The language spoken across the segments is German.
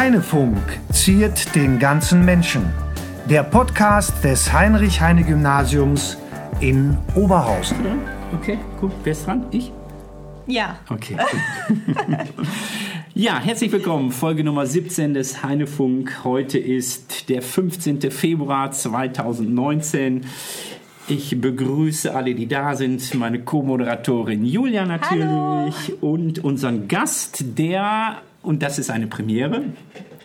Heinefunk ziert den ganzen Menschen. Der Podcast des Heinrich-Heine-Gymnasiums in Oberhausen. Okay, gut. Wer ist dran? Ich? Ja. Okay. ja, herzlich willkommen. Folge Nummer 17 des Heinefunk. Heute ist der 15. Februar 2019. Ich begrüße alle, die da sind. Meine Co-Moderatorin Julia natürlich Hallo. und unseren Gast, der, und das ist eine Premiere,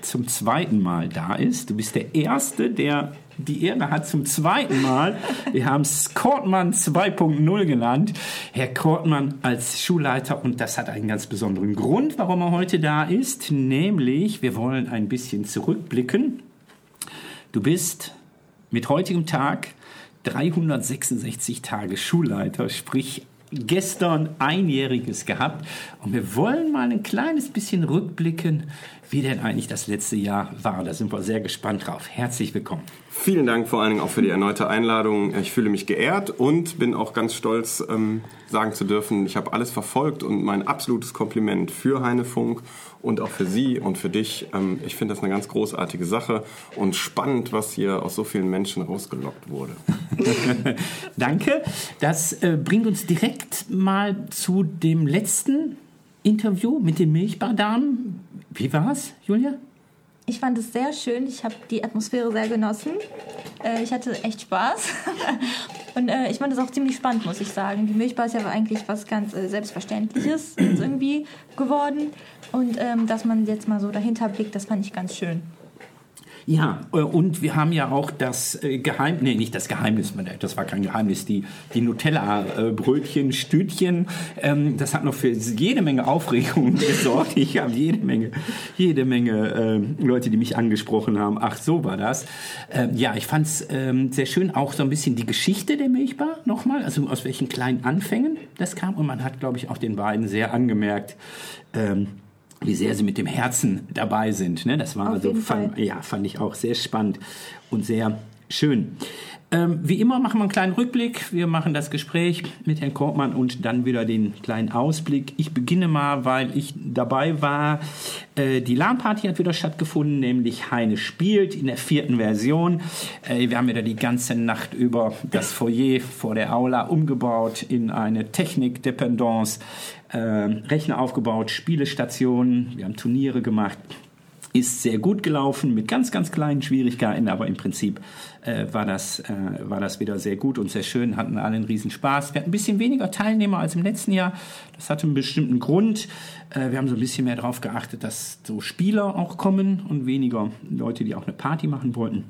zum zweiten Mal da ist. Du bist der Erste, der die Ehre hat zum zweiten Mal. Wir haben es Kortmann 2.0 genannt. Herr Kortmann als Schulleiter und das hat einen ganz besonderen Grund, warum er heute da ist. Nämlich, wir wollen ein bisschen zurückblicken. Du bist mit heutigem Tag 366 Tage Schulleiter, sprich gestern einjähriges gehabt. Und wir wollen mal ein kleines bisschen rückblicken, wie denn eigentlich das letzte Jahr war. Da sind wir sehr gespannt drauf. Herzlich willkommen. Vielen Dank vor allen Dingen auch für die erneute Einladung. Ich fühle mich geehrt und bin auch ganz stolz, ähm, sagen zu dürfen, ich habe alles verfolgt und mein absolutes Kompliment für Heinefunk und auch für Sie und für dich. Ähm, ich finde das eine ganz großartige Sache und spannend, was hier aus so vielen Menschen rausgelockt wurde. Danke. Das äh, bringt uns direkt mal zu dem letzten Interview mit den Milchbardamen. Wie war's, Julia? Ich fand es sehr schön. Ich habe die Atmosphäre sehr genossen. Äh, ich hatte echt Spaß. Und äh, ich fand es auch ziemlich spannend, muss ich sagen. Die Milchbar ist ja eigentlich was ganz äh, Selbstverständliches irgendwie geworden. Und ähm, dass man jetzt mal so dahinter blickt, das fand ich ganz schön. Ja, äh, und wir haben ja auch das äh, Geheimnis, nee, nicht das Geheimnis, das war kein Geheimnis, die, die Nutella-Brötchen, Stütchen, ähm, das hat noch für jede Menge Aufregung gesorgt. Ich habe jede Menge, jede Menge äh, Leute, die mich angesprochen haben. Ach, so war das. Ähm, ja, ich fand es ähm, sehr schön, auch so ein bisschen die Geschichte der Milchbar nochmal, also aus welchen kleinen Anfängen das kam. Und man hat, glaube ich, auch den beiden sehr angemerkt, ähm, wie sehr sie mit dem Herzen dabei sind. Ne? Das war Auf also, fand, ja, fand ich auch sehr spannend und sehr schön. Ähm, wie immer machen wir einen kleinen Rückblick. Wir machen das Gespräch mit Herrn Kortmann und dann wieder den kleinen Ausblick. Ich beginne mal, weil ich dabei war. Äh, die LAN-Party hat wieder stattgefunden, nämlich Heine spielt in der vierten Version. Äh, wir haben wieder die ganze Nacht über das Foyer vor der Aula umgebaut in eine Technik-Dependance. Äh, Rechner aufgebaut, Spielestationen, wir haben Turniere gemacht ist sehr gut gelaufen mit ganz, ganz kleinen Schwierigkeiten, aber im Prinzip äh, war, das, äh, war das wieder sehr gut und sehr schön, hatten alle einen riesen Spaß. Wir hatten ein bisschen weniger Teilnehmer als im letzten Jahr. Das hatte einen bestimmten Grund. Äh, wir haben so ein bisschen mehr darauf geachtet, dass so Spieler auch kommen und weniger Leute, die auch eine Party machen wollten.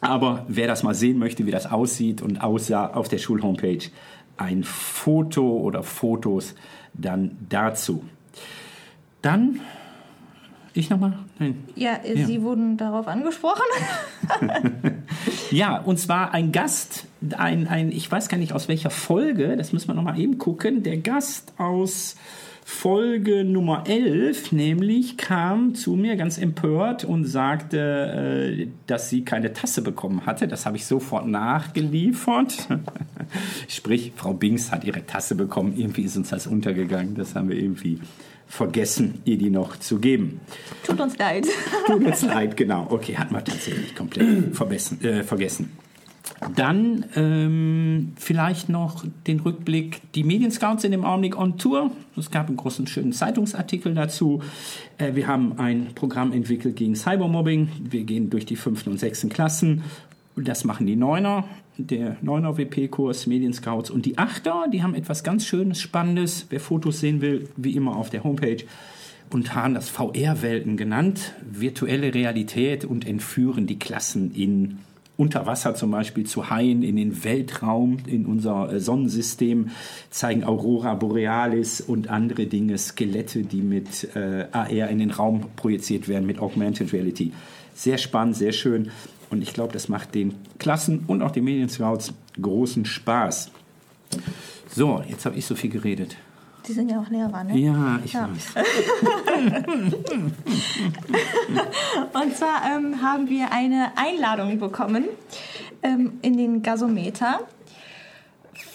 Aber wer das mal sehen möchte, wie das aussieht und aussah auf der Schulhomepage, ein Foto oder Fotos dann dazu. Dann ich nochmal? Nein. Ja, äh, Ja. Sie wurden darauf angesprochen. Ja, und zwar ein Gast, ein, ein, ich weiß gar nicht aus welcher Folge, das müssen wir nochmal eben gucken. Der Gast aus Folge Nummer 11, nämlich kam zu mir ganz empört und sagte, äh, dass sie keine Tasse bekommen hatte. Das habe ich sofort nachgeliefert. Sprich, Frau Bings hat ihre Tasse bekommen. Irgendwie ist uns das untergegangen. Das haben wir irgendwie vergessen, ihr die noch zu geben. Tut uns leid. Tut uns leid, genau. Okay, hat man tatsächlich komplett. Äh, vergessen. Dann ähm, vielleicht noch den Rückblick. Die Medienscouts sind im Augenblick on Tour. Es gab einen großen, schönen Zeitungsartikel dazu. Äh, wir haben ein Programm entwickelt gegen Cybermobbing. Wir gehen durch die fünften und sechsten Klassen. Das machen die Neuner, der Neuner WP-Kurs, Medienscouts. Und die Achter, die haben etwas ganz Schönes, Spannendes. Wer Fotos sehen will, wie immer auf der Homepage und haben das VR-Welten genannt, virtuelle Realität und entführen die Klassen in unter Wasser zum Beispiel zu Haien, in den Weltraum, in unser äh, Sonnensystem, zeigen Aurora Borealis und andere Dinge, Skelette, die mit äh, AR in den Raum projiziert werden, mit Augmented Reality. Sehr spannend, sehr schön und ich glaube, das macht den Klassen und auch den Medienscouts großen Spaß. So, jetzt habe ich so viel geredet. Sie sind ja auch Lehrer, ne? Ja, ich Ja. weiß. Und zwar ähm, haben wir eine Einladung bekommen ähm, in den Gasometer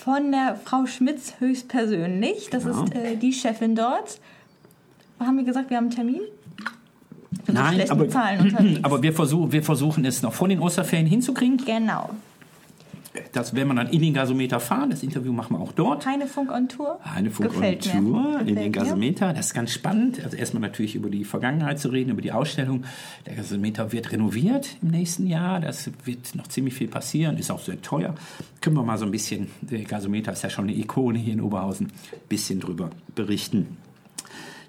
von der Frau Schmitz höchstpersönlich. Das Genau. ist äh, die Chefin dort. Haben wir gesagt, wir haben einen Termin? Nein, aber, aber wir, versuch, wir versuchen es noch vor den Osterferien hinzukriegen. genau. Das werden wir dann in den Gasometer fahren. Das Interview machen wir auch dort. Heinefunk on Tour. Eine Funk Gefällt mir. Tour in den mir. Gasometer. Das ist ganz spannend. Also erstmal natürlich über die Vergangenheit zu reden, über die Ausstellung. Der Gasometer wird renoviert im nächsten Jahr. Das wird noch ziemlich viel passieren. Ist auch sehr teuer. Können wir mal so ein bisschen, der Gasometer ist ja schon eine Ikone hier in Oberhausen, ein bisschen drüber berichten.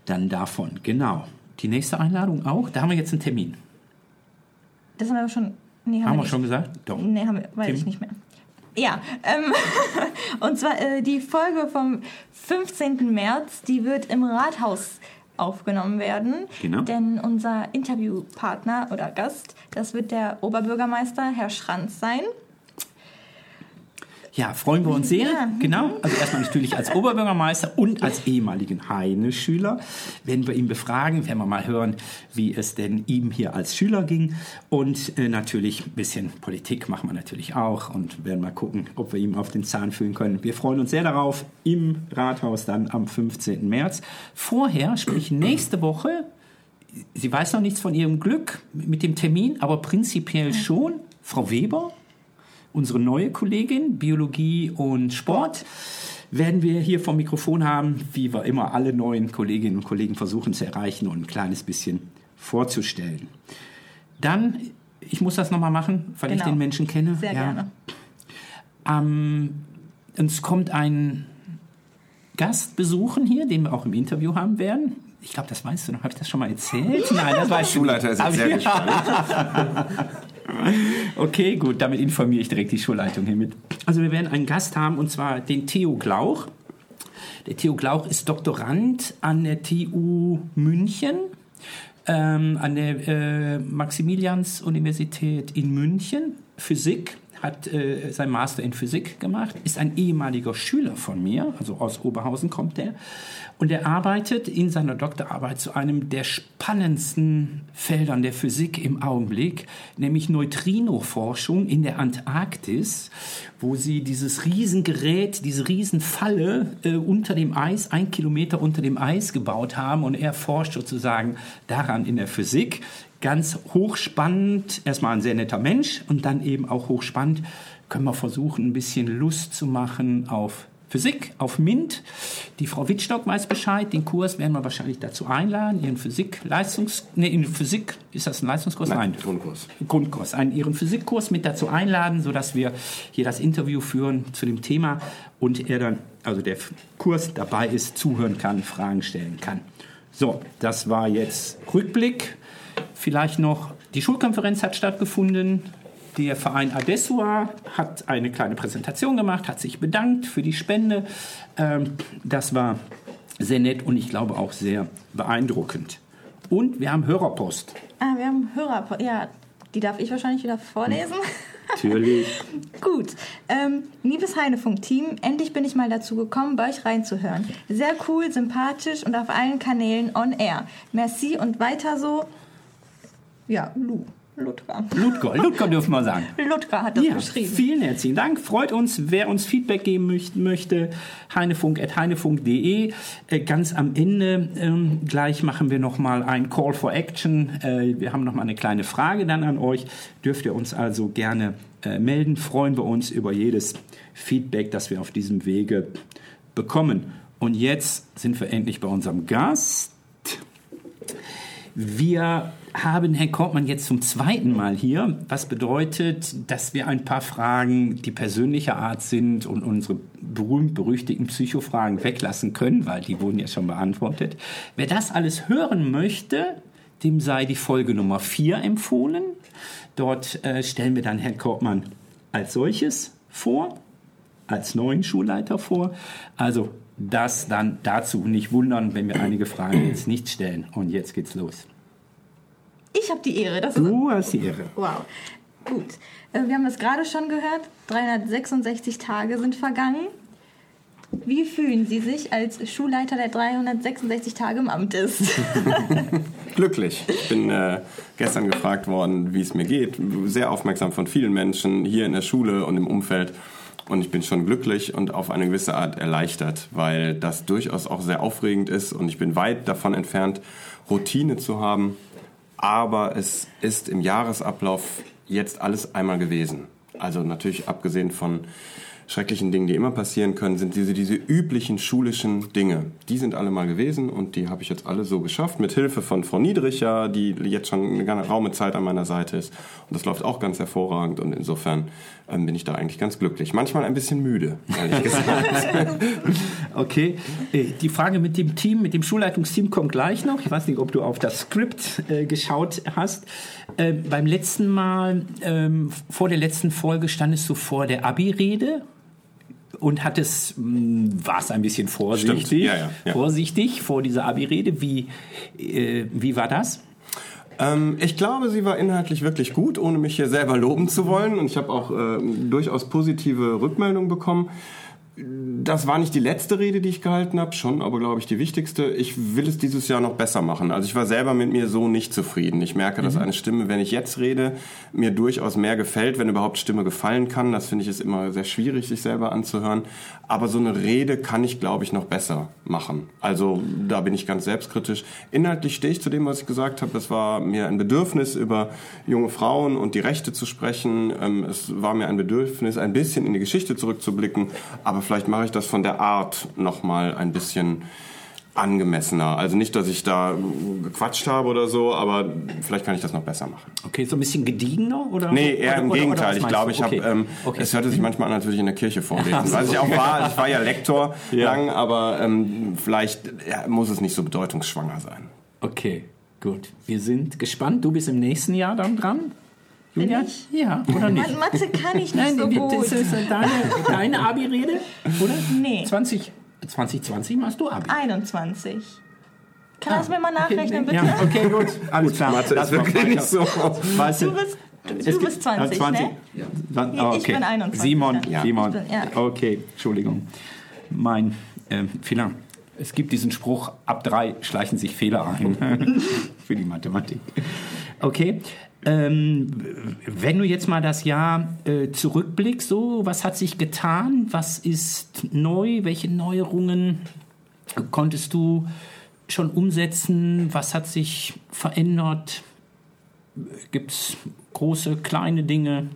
Dann davon, genau. Die nächste Einladung auch. Da haben wir jetzt einen Termin. Das haben wir aber schon. Nee, haben, Haben wir nicht. schon gesagt? Doch. Nee, haben wir, weiß Tim? ich nicht mehr. Ja, ähm, und zwar äh, die Folge vom 15. März, die wird im Rathaus aufgenommen werden. Genau. Denn unser Interviewpartner oder Gast, das wird der Oberbürgermeister Herr Schranz sein. Ja, freuen wir uns sehr. Ja. Genau. Also erstmal natürlich als Oberbürgermeister und als ehemaligen Heine-Schüler. Werden wir ihn befragen, werden wir mal hören, wie es denn ihm hier als Schüler ging. Und äh, natürlich ein bisschen Politik machen wir natürlich auch und werden mal gucken, ob wir ihm auf den Zahn fühlen können. Wir freuen uns sehr darauf im Rathaus dann am 15. März. Vorher, sprich nächste Woche, sie weiß noch nichts von ihrem Glück mit dem Termin, aber prinzipiell schon. Frau Weber, unsere neue Kollegin, Biologie und Sport, werden wir hier vom Mikrofon haben, wie wir immer alle neuen Kolleginnen und Kollegen versuchen zu erreichen und ein kleines bisschen vorzustellen. Dann, ich muss das nochmal machen, weil ich Genau. den Menschen kenne. Sehr Ja. gerne. Ähm, uns kommt ein Gast besuchen hier, den wir auch im Interview haben werden. Ich glaube, das weißt du noch. Habe ich das schon mal erzählt? Nein, das weißt du Schulleiter nicht. ist jetzt sehr gespannt. Okay, gut, damit informiere ich direkt die Schulleitung hiermit. Also wir werden einen Gast haben, und zwar den Theo Glauch. Der Theo Glauch ist Doktorand an der TU München, ähm, an der äh, Maximilians-Universität in München, Physik, hat äh, sein Master in Physik gemacht, ist ein ehemaliger Schüler von mir, also aus Oberhausen kommt der, und er arbeitet in seiner Doktorarbeit zu einem der spannendsten Feldern der Physik im Augenblick, nämlich Neutrino-Forschung in der Antarktis, wo sie dieses Riesengerät, diese Riesenfalle äh, unter dem Eis, ein Kilometer unter dem Eis gebaut haben und er forscht sozusagen daran in der Physik. Ganz hochspannend, erstmal ein sehr netter Mensch und dann eben auch hochspannend können wir versuchen, ein bisschen Lust zu machen auf Physik, auf MINT. Die Frau Wittstock weiß Bescheid, den Kurs werden wir wahrscheinlich dazu einladen, ihren Physik-Leistungs... Nee, in Physik, ist das ein Leistungskurs? Nein, Grundkurs. Grundkurs, einen ihren Physikkurs mit dazu einladen, sodass wir hier das Interview führen zu dem Thema und er dann, also der Kurs dabei ist, zuhören kann, Fragen stellen kann. So, das war jetzt Rückblick. Vielleicht noch, die Schulkonferenz hat stattgefunden. Der Verein Adessua hat eine kleine Präsentation gemacht, hat sich bedankt für die Spende. Ähm, das war sehr nett und ich glaube auch sehr beeindruckend. Und wir haben Hörerpost. Ah, wir haben Hörer. Ja, die darf ich wahrscheinlich wieder vorlesen. Natürlich. Gut. Ähm, liebes Heinefunk-Team, endlich bin ich mal dazu gekommen, bei euch reinzuhören. Sehr cool, sympathisch und auf allen Kanälen on air. Merci und weiter so. Ja, Lu. Ludger. Ludger, Ludger dürfen wir sagen. Ludger hat das Ja, geschrieben. vielen herzlichen Dank. Freut uns, wer uns Feedback geben möcht- möchte. Heinefunk.heinefunk.de. Äh, ganz am Ende ähm, gleich machen wir nochmal ein Call for Action. Äh, wir haben nochmal eine kleine Frage dann an euch. Dürft ihr uns also gerne äh, melden. Freuen wir uns über jedes Feedback, das wir auf diesem Wege bekommen. Und jetzt sind wir endlich bei unserem Gast. Wir haben Herrn Kortmann jetzt zum zweiten Mal hier, was bedeutet, dass wir ein paar Fragen, die persönlicher Art sind und unsere berühmt-berüchtigten Psychofragen weglassen können, weil die wurden ja schon beantwortet. Wer das alles hören möchte, dem sei die Folge Nummer 4 empfohlen. Dort äh, stellen wir dann Herrn Kortmann als solches vor, als neuen Schulleiter vor. Also das dann dazu nicht wundern, wenn wir einige Fragen jetzt nicht stellen. Und jetzt geht's los. Ich habe die Ehre. Das ist Du hast die Ehre. Wow. Gut. Äh, Wir haben das gerade schon gehört. 366 Tage sind vergangen. Wie fühlen Sie sich als Schulleiter, der 366 Tage im Amt ist? Glücklich. Ich bin äh, gestern gefragt worden, wie es mir geht. Sehr aufmerksam von vielen Menschen hier in der Schule und im Umfeld. Und ich bin schon glücklich und auf eine gewisse Art erleichtert, weil das durchaus auch sehr aufregend ist und ich bin weit davon entfernt, Routine zu haben. Aber es ist im Jahresablauf jetzt alles einmal gewesen. Also natürlich abgesehen von schrecklichen Dingen, die immer passieren können, sind diese, diese üblichen schulischen Dinge. Die sind alle mal gewesen und die habe ich jetzt alle so geschafft, mit Hilfe von Frau Niedricher, die jetzt schon eine ganze Raume Zeit an meiner Seite ist. Und das läuft auch ganz hervorragend und insofern ähm, bin ich da eigentlich ganz glücklich. Manchmal ein bisschen müde, ehrlich gesagt. okay, äh, die Frage mit dem Team, mit dem Schulleitungsteam kommt gleich noch. Ich weiß nicht, ob du auf das Skript äh, geschaut hast. Äh, beim letzten Mal, ähm, vor der letzten Folge, standest du vor der Abi-Rede und hattest, mh, warst ein bisschen vorsichtig. Ja, ja, ja. vorsichtig vor dieser Abi-Rede. Wie, äh, wie war das? Ähm, ich glaube, sie war inhaltlich wirklich gut, ohne mich hier selber loben zu wollen. Und ich habe auch äh, durchaus positive Rückmeldungen bekommen. Das war nicht die letzte Rede, die ich gehalten habe, schon, aber glaube ich die wichtigste. Ich will es dieses Jahr noch besser machen. Also ich war selber mit mir so nicht zufrieden. Ich merke, dass eine Stimme, wenn ich jetzt rede, mir durchaus mehr gefällt, wenn überhaupt Stimme gefallen kann. Das finde ich ist immer sehr schwierig, sich selber anzuhören. Aber so eine Rede kann ich, glaube ich, noch besser machen. Also da bin ich ganz selbstkritisch. Inhaltlich stehe ich zu dem, was ich gesagt habe. Das war mir ein Bedürfnis, über junge Frauen und die Rechte zu sprechen. Ähm, Es war mir ein Bedürfnis, ein bisschen in die Geschichte zurückzublicken. Aber vielleicht mache ich das von der Art noch mal ein bisschen angemessener. Also nicht, dass ich da gequatscht habe oder so, aber vielleicht kann ich das noch besser machen. Okay, so ein bisschen gediegener? Oder? Nee, eher oder, im oder- oder Gegenteil. was ich glaube, ich habe, Okay. ähm, Okay. es hörte sich manchmal an, als würde ich in der Kirche vorlesen. Was ich auch war, ich war ja Lektor Ja. lang, aber ähm, vielleicht ja, muss es nicht so bedeutungsschwanger sein. Okay, gut. Wir sind gespannt. Du bist im nächsten Jahr dann dran? Julia? Ja, oder nicht? Ma- Mathe kann ich nicht Nein, so gut. das ist deine, deine Abi-Rede, oder? Nee. 20, 2020 machst du Abi. 21. Kann das mir mal nachrechnen, okay, bitte? Ja, okay, gut. Alles klar. Mathe ist wirklich weiter. nicht so. Weißt Du bist, es du gibt- bist 20, ah, ne? Ja. Dann- ah, Ich bin 21, Simon, ja. Simon. Bin- ja. Okay, Entschuldigung. Mein ähm, Fehler. Es gibt diesen Spruch, ab drei schleichen sich Fehler ein. Für die Mathematik. Okay. Ähm, wenn du jetzt mal das Jahr äh, zurückblickst, so, was hat sich getan? Was ist neu? Welche Neuerungen konntest du schon umsetzen? Was hat sich verändert? Gibt es große, kleine Dinge?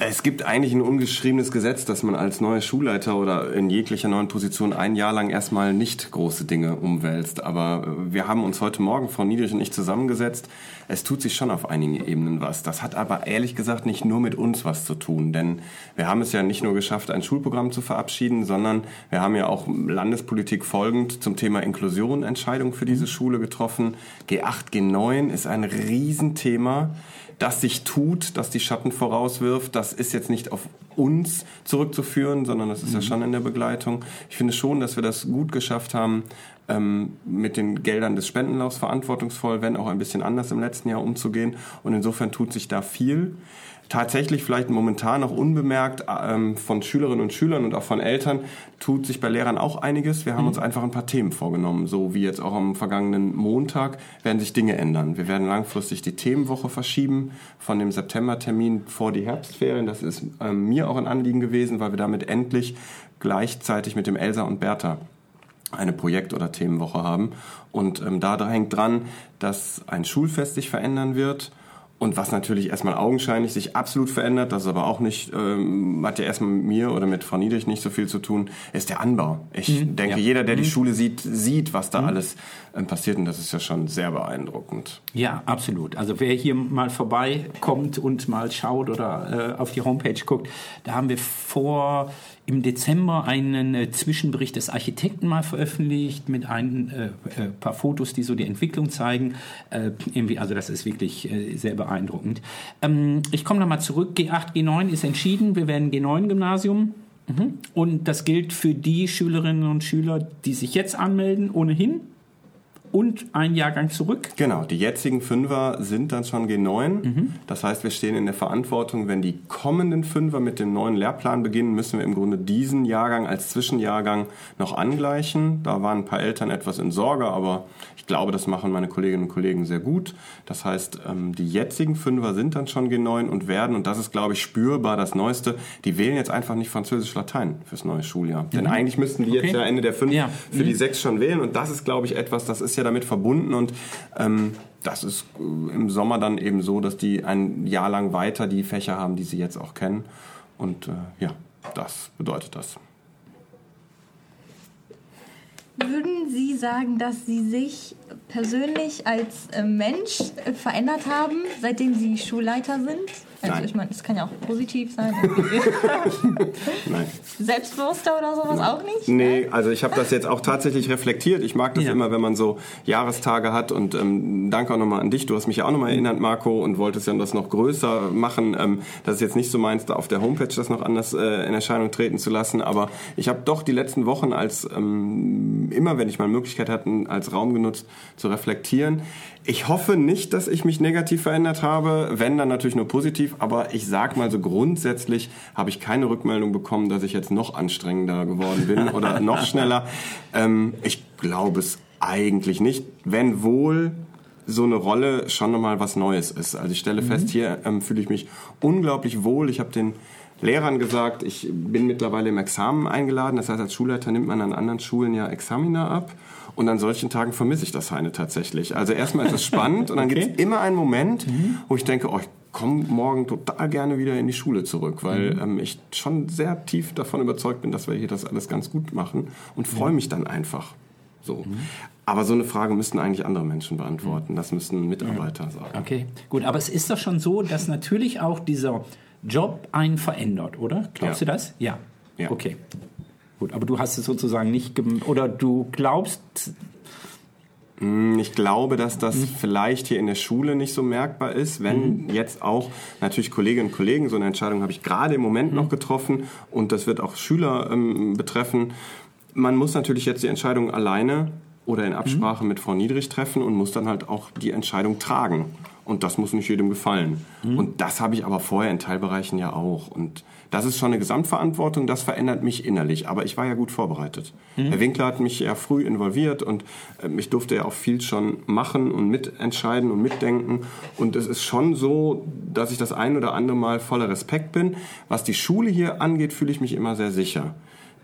Es gibt eigentlich ein ungeschriebenes Gesetz, dass man als neuer Schulleiter oder in jeglicher neuen Position ein Jahr lang erstmal nicht große Dinge umwälzt. Aber äh, wir haben uns heute Morgen, Frau Niedrich und ich, zusammengesetzt. Es tut sich schon auf einigen Ebenen was. Das hat aber ehrlich gesagt nicht nur mit uns was zu tun. Denn wir haben es ja nicht nur geschafft, ein Schulprogramm zu verabschieden, sondern wir haben ja auch Landespolitik folgend zum Thema Inklusion Entscheidungen für diese Schule getroffen. G8, G9 ist ein Riesenthema das sich tut, das die Schatten vorauswirft, das ist jetzt nicht auf uns zurückzuführen, sondern das ist ja schon in der Begleitung. Ich finde schon, dass wir das gut geschafft haben, ähm, mit den Geldern des Spendenlaufs verantwortungsvoll, wenn auch ein bisschen anders im letzten Jahr umzugehen. Und insofern tut sich da viel. Tatsächlich vielleicht momentan noch unbemerkt ähm, von Schülerinnen und Schülern und auch von Eltern tut sich bei Lehrern auch einiges. Wir haben uns einfach ein paar Themen vorgenommen, so wie jetzt auch am vergangenen Montag werden sich Dinge ändern. Wir werden langfristig die Themenwoche verschieben von dem Septembertermin vor die Herbstferien. Das ist ähm, mir auch ein Anliegen gewesen, weil wir damit endlich gleichzeitig mit dem Elsa und Bertha eine Projekt- oder Themenwoche haben. Und ähm, da hängt dran, dass ein Schulfest sich verändern wird. Und was natürlich erstmal augenscheinlich sich absolut verändert, das ist aber auch nicht, ähm, hat ja erstmal mit mir oder mit Frau Niedrich nicht so viel zu tun, ist der Anbau. Ich denke, ja. jeder, der die Schule sieht, sieht, was da alles ähm, passiert und das ist ja schon sehr beeindruckend. Ja, absolut. Also wer hier mal vorbeikommt und mal schaut oder äh, auf die Homepage guckt, da haben wir vor im Dezember einen äh, Zwischenbericht des Architekten mal veröffentlicht mit ein äh, äh, paar Fotos, die so die Entwicklung zeigen. Äh, irgendwie, also das ist wirklich äh, sehr beeindruckend. Ähm, ich komme nochmal zurück. G8, G9 ist entschieden. Wir werden G9-Gymnasium. Mhm. Und das gilt für die Schülerinnen und Schüler, die sich jetzt anmelden, ohnehin. Und ein Jahrgang zurück. Genau, die jetzigen Fünfer sind dann schon G9. Das heißt, wir stehen in der Verantwortung, wenn die kommenden Fünfer mit dem neuen Lehrplan beginnen, müssen wir im Grunde diesen Jahrgang als Zwischenjahrgang noch angleichen. Da waren ein paar Eltern etwas in Sorge, aber ich glaube, das machen meine Kolleginnen und Kollegen sehr gut. Das heißt, ähm, die jetzigen Fünfer sind dann schon G9 und werden, und das ist, glaube ich, spürbar das Neueste, die wählen jetzt einfach nicht Französisch-Latein fürs neue Schuljahr. Denn eigentlich müssten die jetzt Okay. ja Ende der Fünf Ja. für die sechs schon wählen und das ist, glaube ich, etwas, das ist ja damit verbunden und ähm, das ist äh, im Sommer dann eben so, dass die ein Jahr lang weiter die Fächer haben, die sie jetzt auch kennen. Und äh, ja, das bedeutet das. Würden Sie sagen, dass Sie sich persönlich als äh, Mensch äh, verändert haben, seitdem Sie Schulleiter sind? Also Nein. ich meine, es kann ja auch positiv sein. Nein. Selbstbewusster oder sowas auch nicht? Nee, also ich habe das jetzt auch tatsächlich reflektiert. Ich mag das Ja. immer, wenn man so Jahrestage hat. Und ähm, danke auch nochmal an dich. Du hast mich ja auch nochmal erinnert, Marco, und wolltest ja das noch größer machen. Ähm, das ist jetzt nicht so meins, da auf der Homepage das noch anders äh, in Erscheinung treten zu lassen. Aber ich habe doch die letzten Wochen als ähm, immer, wenn ich mal Möglichkeit hatte, als Raum genutzt, zu reflektieren. Ich hoffe nicht, dass ich mich negativ verändert habe, wenn dann natürlich nur positiv, aber ich sag mal so grundsätzlich habe ich keine Rückmeldung bekommen, dass ich jetzt noch anstrengender geworden bin oder noch schneller. Ähm, ich glaube es eigentlich nicht, wenn wohl so eine Rolle schon nochmal was Neues ist. Also ich stelle fest, hier ähm, fühle ich mich unglaublich wohl. Ich habe den Lehrern gesagt, ich bin mittlerweile im Examen eingeladen. Das heißt, als Schulleiter nimmt man an anderen Schulen ja Examina ab. Und an solchen Tagen vermisse ich das Heine tatsächlich. Also erstmal ist es spannend und dann Okay. gibt es immer einen Moment, wo ich denke, oh, ich komme morgen total gerne wieder in die Schule zurück, weil ähm, ich schon sehr tief davon überzeugt bin, dass wir hier das alles ganz gut machen und freue mich dann einfach. So. Aber so eine Frage müssten eigentlich andere Menschen beantworten. Das müssten Mitarbeiter sagen. Okay, gut, aber es ist doch schon so, dass natürlich auch dieser Job einen verändert, oder? Glaubst Ja. du das? Ja. Ja. Okay. Gut, aber du hast es sozusagen nicht oder du glaubst, Hm, Ich glaube, dass das vielleicht hier in der Schule nicht so merkbar ist, wenn jetzt auch natürlich Kolleginnen und Kollegen, so eine Entscheidung habe ich gerade im Moment noch getroffen und das wird auch Schüler ähm, betreffen. Man muss natürlich jetzt die Entscheidung alleine oder in Absprache mit Frau Niedrich treffen und muss dann halt auch die Entscheidung tragen. Und das muss nicht jedem gefallen. Und das habe ich aber vorher in Teilbereichen ja auch. Und das ist schon eine Gesamtverantwortung, das verändert mich innerlich. Aber ich war ja gut vorbereitet. Herr Winkler hat mich ja früh involviert und ähm, ich durfte ja auch viel schon machen und mitentscheiden und mitdenken. Und es ist schon so, dass ich das ein oder andere Mal voller Respekt bin. Was die Schule hier angeht, fühle ich mich immer sehr sicher.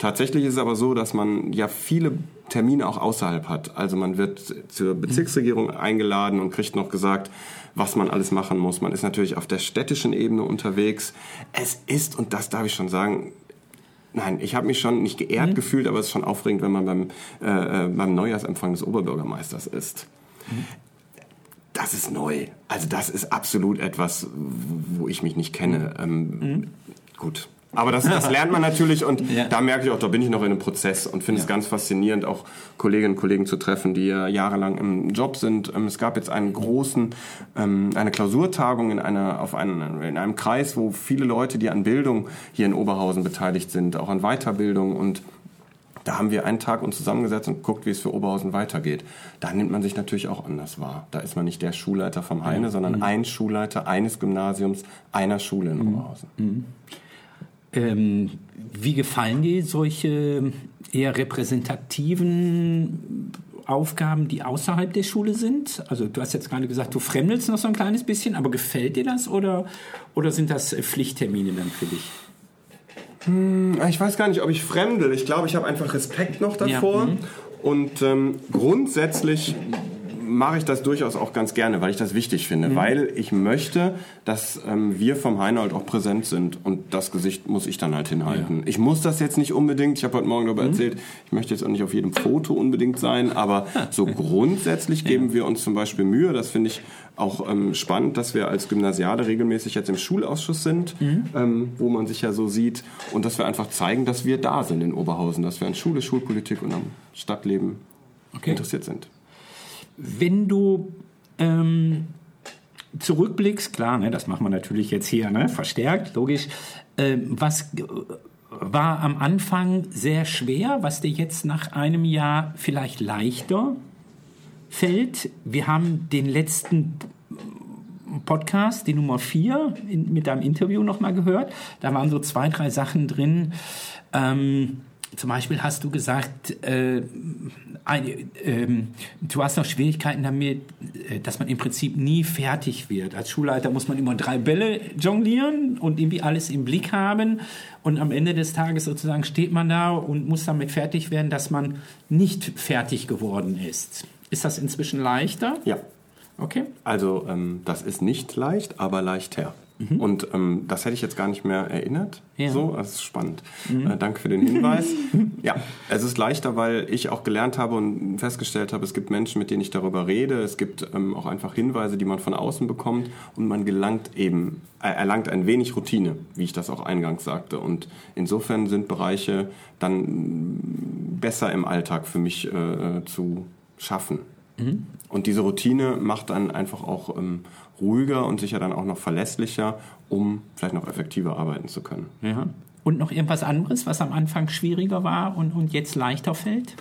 Tatsächlich ist es aber so, dass man ja viele Termine auch außerhalb hat. Also man wird zur Bezirksregierung eingeladen und kriegt noch gesagt, was man alles machen muss. Man ist natürlich auf der städtischen Ebene unterwegs. Es ist, und das darf ich schon sagen, Nein, ich habe mich schon nicht geehrt gefühlt, aber es ist schon aufregend, wenn man beim, äh, äh, beim Neujahrsempfang des Oberbürgermeisters ist. Das ist neu. Also das ist absolut etwas, wo ich mich nicht kenne. Ähm, Gut. Aber das, das lernt man natürlich und Ja. da merke ich auch, da bin ich noch in einem Prozess und finde es ganz faszinierend, auch Kolleginnen und Kollegen zu treffen, die ja jahrelang im Job sind. Ähm, Es gab jetzt einen großen, ähm, eine Klausurtagung in, einer, auf einen, in einem Kreis, wo viele Leute, die an Bildung hier in Oberhausen beteiligt sind, auch an Weiterbildung und da haben wir einen Tag uns zusammengesetzt und geguckt, wie es für Oberhausen weitergeht. Da nimmt man sich natürlich auch anders wahr. Da ist man nicht der Schulleiter vom Heine, sondern ein Schulleiter eines Gymnasiums, einer Schule in Oberhausen. Ähm, wie gefallen dir solche eher repräsentativen Aufgaben, die außerhalb der Schule sind? Also du hast jetzt gerade gesagt, du fremdelst noch so ein kleines bisschen, aber gefällt dir das oder, oder sind das äh, Pflichttermine dann für dich? Ich weiß gar nicht, ob ich fremdel. Ich glaube, ich habe einfach Respekt noch davor. Ja, mhm. Und ähm, grundsätzlich mache ich das durchaus auch ganz gerne, weil ich das wichtig finde, Mhm. weil ich möchte, dass ähm, wir vom Heinold auch präsent sind und das Gesicht muss ich dann halt hinhalten. Ich muss das jetzt nicht unbedingt, ich habe heute Morgen Mhm. darüber erzählt, ich möchte jetzt auch nicht auf jedem Foto unbedingt sein, aber so grundsätzlich geben wir uns zum Beispiel Mühe, das finde ich auch ähm, spannend, dass wir als Gymnasiale regelmäßig jetzt im Schulausschuss sind, Mhm. ähm, wo man sich ja so sieht und dass wir einfach zeigen, dass wir da sind in Oberhausen, dass wir an Schule, Schulpolitik und am Stadtleben Okay. interessiert sind. Wenn du ähm, zurückblickst, klar, ne, das machen wir natürlich jetzt hier ne, verstärkt, logisch. Ähm, was g- war am Anfang sehr schwer, was dir jetzt nach einem Jahr vielleicht leichter fällt? Wir haben den letzten Podcast, die Nummer 4, in, mit deinem Interview nochmal gehört. Da waren so zwei, drei Sachen drin. Ähm, zum Beispiel hast du gesagt, äh, ähm, du hast noch Schwierigkeiten damit, äh, dass man im Prinzip nie fertig wird. Als Schulleiter muss man immer drei Bälle jonglieren und irgendwie alles im Blick haben. Und am Ende des Tages sozusagen steht man da und muss damit fertig werden, dass man nicht fertig geworden ist. Ist das inzwischen leichter? Ja. Okay. Also ähm, das ist nicht leicht, aber leichter. Und ähm, das hätte ich jetzt gar nicht mehr erinnert. Ja. So, das ist spannend. Äh, danke für den Hinweis. ja, es ist leichter, weil ich auch gelernt habe und festgestellt habe, es gibt Menschen, mit denen ich darüber rede. Es gibt ähm, auch einfach Hinweise, die man von außen bekommt und man gelangt eben, äh, erlangt ein wenig Routine, wie ich das auch eingangs sagte. Und insofern sind Bereiche dann besser im Alltag für mich äh, zu schaffen. Und diese Routine macht dann einfach auch ähm, ruhiger und sicher dann auch noch verlässlicher, um vielleicht noch effektiver arbeiten zu können. Ja. Und noch irgendwas anderes, was am Anfang schwieriger war und, und jetzt leichter fällt?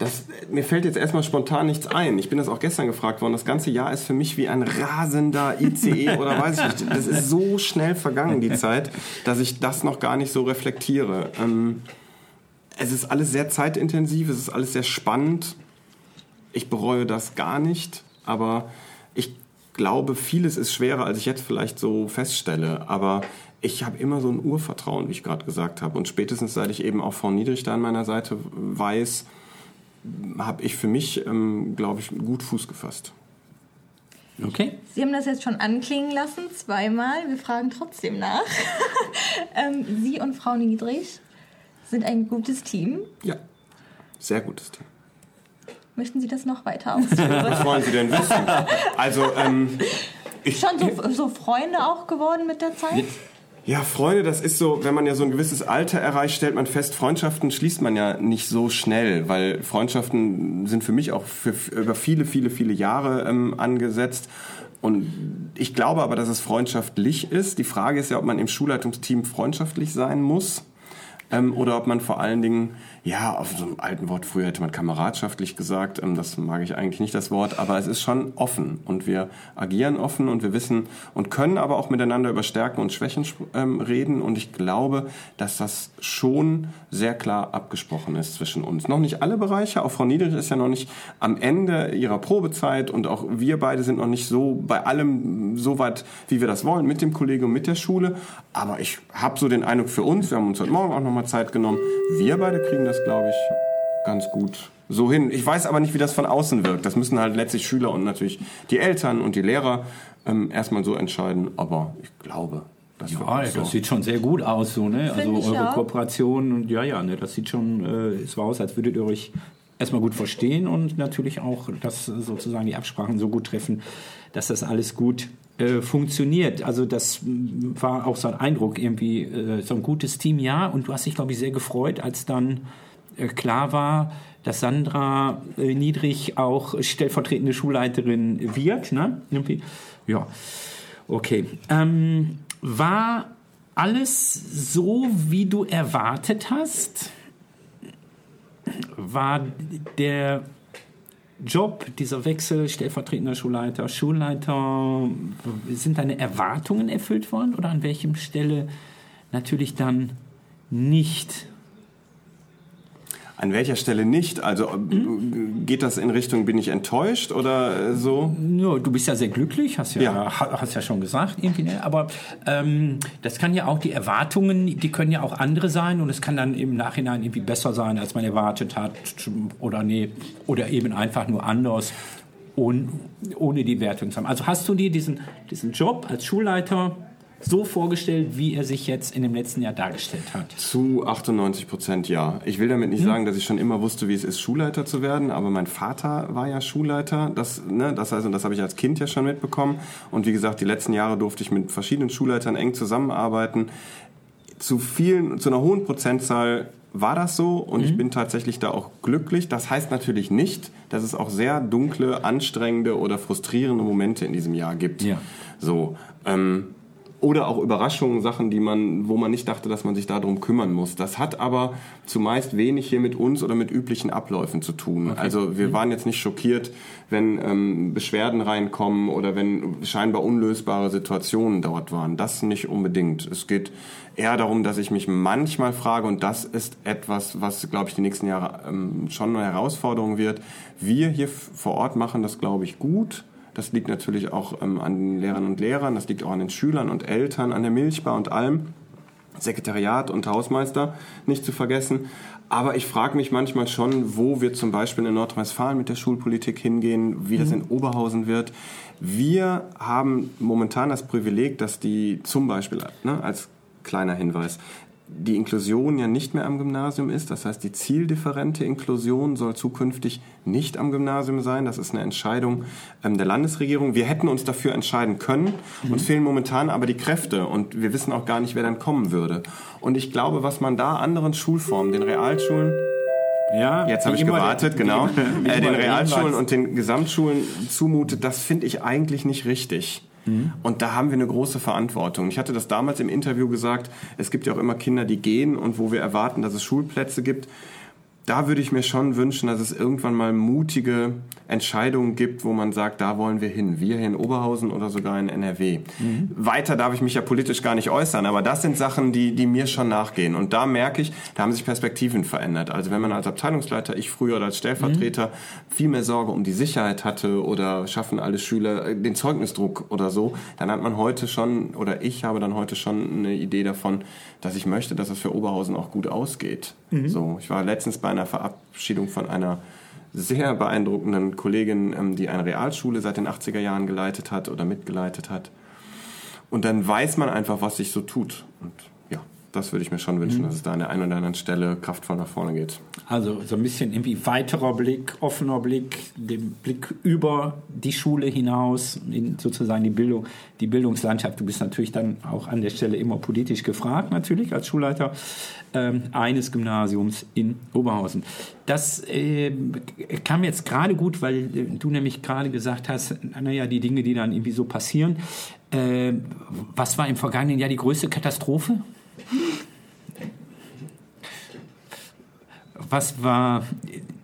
Das, mir fällt jetzt erstmal spontan nichts ein. Ich bin das auch gestern gefragt worden. Das ganze Jahr ist für mich wie ein rasender ICE oder weiß ich nicht. Das ist so schnell vergangen, die Zeit, dass ich das noch gar nicht so reflektiere. Ähm, es ist alles sehr zeitintensiv, es ist alles sehr spannend. Ich bereue das gar nicht, aber glaube, vieles ist schwerer, als ich jetzt vielleicht so feststelle. Aber ich habe immer so ein Urvertrauen, wie ich gerade gesagt habe. Und spätestens seit ich eben auch Frau Niedrich da an meiner Seite weiß, habe ich für mich, ähm, glaube ich, gut Fuß gefasst. Okay. Sie haben das jetzt schon anklingen lassen, zweimal. Wir fragen trotzdem nach. ähm, Sie und Frau Niedrich sind ein gutes Team. Ja, sehr gutes Team. Möchten Sie das noch weiter ausführen? Was wollen Sie denn wissen? Also, ähm, ich, schon so, so Freunde auch geworden mit der Zeit? Ja, Freunde, das ist so, wenn man ja so ein gewisses Alter erreicht, stellt man fest, Freundschaften schließt man ja nicht so schnell, weil Freundschaften sind für mich auch für, über viele, viele, viele Jahre ähm, angesetzt. Und ich glaube aber, dass es freundschaftlich ist. Die Frage ist ja, ob man im Schulleitungsteam freundschaftlich sein muss ähm, oder ob man vor allen Dingen, ja, auf so einem alten Wort, früher hätte man kameradschaftlich gesagt, ähm, das mag ich eigentlich nicht das Wort, aber es ist schon offen und wir agieren offen und wir wissen und können aber auch miteinander über Stärken und Schwächen ähm, reden und ich glaube, dass das schon sehr klar abgesprochen ist zwischen uns. Noch nicht alle Bereiche, auch Frau Niedrich ist ja noch nicht am Ende ihrer Probezeit und auch wir beide sind noch nicht so bei allem so weit, wie wir das wollen, mit dem Kollegium, mit der Schule, aber ich habe so den Eindruck für uns, wir haben uns heute Morgen auch nochmal Zeit genommen, wir beide kriegen das, glaube ich, ganz gut so hin. Ich weiß aber nicht, wie das von außen wirkt. Das müssen halt letztlich Schüler und natürlich die Eltern und die Lehrer ähm, erstmal so entscheiden. Aber ich glaube, das Ja, das so. sieht schon sehr gut aus, so, ne? Also Finde ich eure auch. Kooperation und ja, ja, ne, das sieht schon äh, so aus, als würdet ihr euch erstmal gut verstehen und natürlich auch, dass sozusagen die Absprachen so gut treffen, dass das alles gut äh, funktioniert. Also das m, war auch so ein Eindruck irgendwie, äh, so ein gutes Team, ja. Und du hast dich, glaube ich, sehr gefreut, als dann äh, klar war, dass Sandra äh, Niedrig auch stellvertretende Schulleiterin wird, ne? Irgendwie. Ja. Okay. Ähm, war alles so, wie du erwartet hast? War der Job, dieser Wechsel, stellvertretender Schulleiter, Schulleiter, sind deine Erwartungen erfüllt worden oder an welchem Stelle natürlich dann nicht? An welcher Stelle nicht? Also äh, geht das in Richtung, bin ich enttäuscht oder äh, so? Ja, du bist ja sehr glücklich, hast ja, Ja. ha- hast ja schon gesagt, irgendwie, ne? aber ähm, das kann ja auch die Erwartungen, die können ja auch andere sein und es kann dann im Nachhinein irgendwie besser sein, als man erwartet hat oder nee, oder eben einfach nur anders und ohne die Wertung zu haben. Also hast du dir diesen, diesen Job als Schulleiter so vorgestellt, wie er sich jetzt in dem letzten Jahr dargestellt hat? Zu 98 Prozent ja. Ich will damit nicht sagen, dass ich schon immer wusste, wie es ist, Schulleiter zu werden, aber mein Vater war ja Schulleiter. Das, ne, das heißt, und das habe ich als Kind ja schon mitbekommen. Und wie gesagt, die letzten Jahre durfte ich mit verschiedenen Schulleitern eng zusammenarbeiten. Zu vielen, zu einer hohen Prozentzahl war das so und ich bin tatsächlich da auch glücklich. Das heißt natürlich nicht, dass es auch sehr dunkle, anstrengende oder frustrierende Momente in diesem Jahr gibt. Ja. So. Ähm, oder auch Überraschungen, Sachen, die man, wo man nicht dachte, dass man sich darum kümmern muss. Das hat aber zumeist wenig hier mit uns oder mit üblichen Abläufen zu tun. Also wir waren jetzt nicht schockiert, wenn ähm, Beschwerden reinkommen oder wenn scheinbar unlösbare Situationen dort waren. Das nicht unbedingt. Es geht eher darum, dass ich mich manchmal frage, und das ist etwas, was, glaube ich, die nächsten Jahre ähm, schon eine Herausforderung wird. Wir hier vor Ort machen das, glaube ich, gut. Das liegt natürlich auch ähm, an den Lehrern und Lehrern, das liegt auch an den Schülern und Eltern, an der Milchbar und allem. Sekretariat und Hausmeister nicht zu vergessen. Aber ich frage mich manchmal schon, wo wir zum Beispiel in Nordrhein-Westfalen mit der Schulpolitik hingehen, wie das in Oberhausen wird. Wir haben momentan das Privileg, dass die zum Beispiel ne, als kleiner Hinweis, die Inklusion ja nicht mehr am Gymnasium ist. Das heißt, die zieldifferente Inklusion soll zukünftig nicht am Gymnasium sein. Das ist eine Entscheidung ähm, der Landesregierung. Wir hätten uns dafür entscheiden können. Uns fehlen momentan aber die Kräfte und wir wissen auch gar nicht, wer dann kommen würde. Und ich glaube, was man da anderen Schulformen, den Realschulen, Ja, Jetzt habe ich gewartet, genau. Äh, den Realschulen und den Gesamtschulen zumutet, das finde ich eigentlich nicht richtig. Mhm. Und da haben wir eine große Verantwortung. Ich hatte das damals im Interview gesagt, es gibt ja auch immer Kinder, die gehen und wo wir erwarten, dass es Schulplätze gibt. Da würde ich mir schon wünschen, dass es irgendwann mal mutige Entscheidungen gibt, wo man sagt, da wollen wir hin. Wir hier in Oberhausen oder sogar in NRW. Mhm. Weiter darf ich mich ja politisch gar nicht äußern, aber das sind Sachen, die, die mir schon nachgehen. Und da merke ich, da haben sich Perspektiven verändert. Also wenn man als Abteilungsleiter, ich früher oder als Stellvertreter, viel mehr Sorge um die Sicherheit hatte oder schaffen alle Schüler äh, den Zeugnisdruck oder so, dann hat man heute schon, oder ich habe dann heute schon eine Idee davon, dass ich möchte, dass es für Oberhausen auch gut ausgeht. So, ich war letztens bei einer Verabschiedung von einer sehr beeindruckenden Kollegin, ähm, die eine Realschule seit den 80er Jahren geleitet hat oder mitgeleitet hat. Und dann weiß man einfach, was sich so tut. Und das würde ich mir schon wünschen, dass es da an der einen oder anderen Stelle kraftvoll nach vorne geht. Also so ein bisschen irgendwie weiterer Blick, offener Blick, den Blick über die Schule hinaus, in sozusagen die Bildung, die Bildungslandschaft. Du bist natürlich dann auch an der Stelle immer politisch gefragt, natürlich als Schulleiter ähm, eines Gymnasiums in Oberhausen. Das äh, kam jetzt gerade gut, weil äh, du nämlich gerade gesagt hast, naja, die Dinge, die dann irgendwie so passieren. Äh, was war im vergangenen Jahr die größte Katastrophe? Was war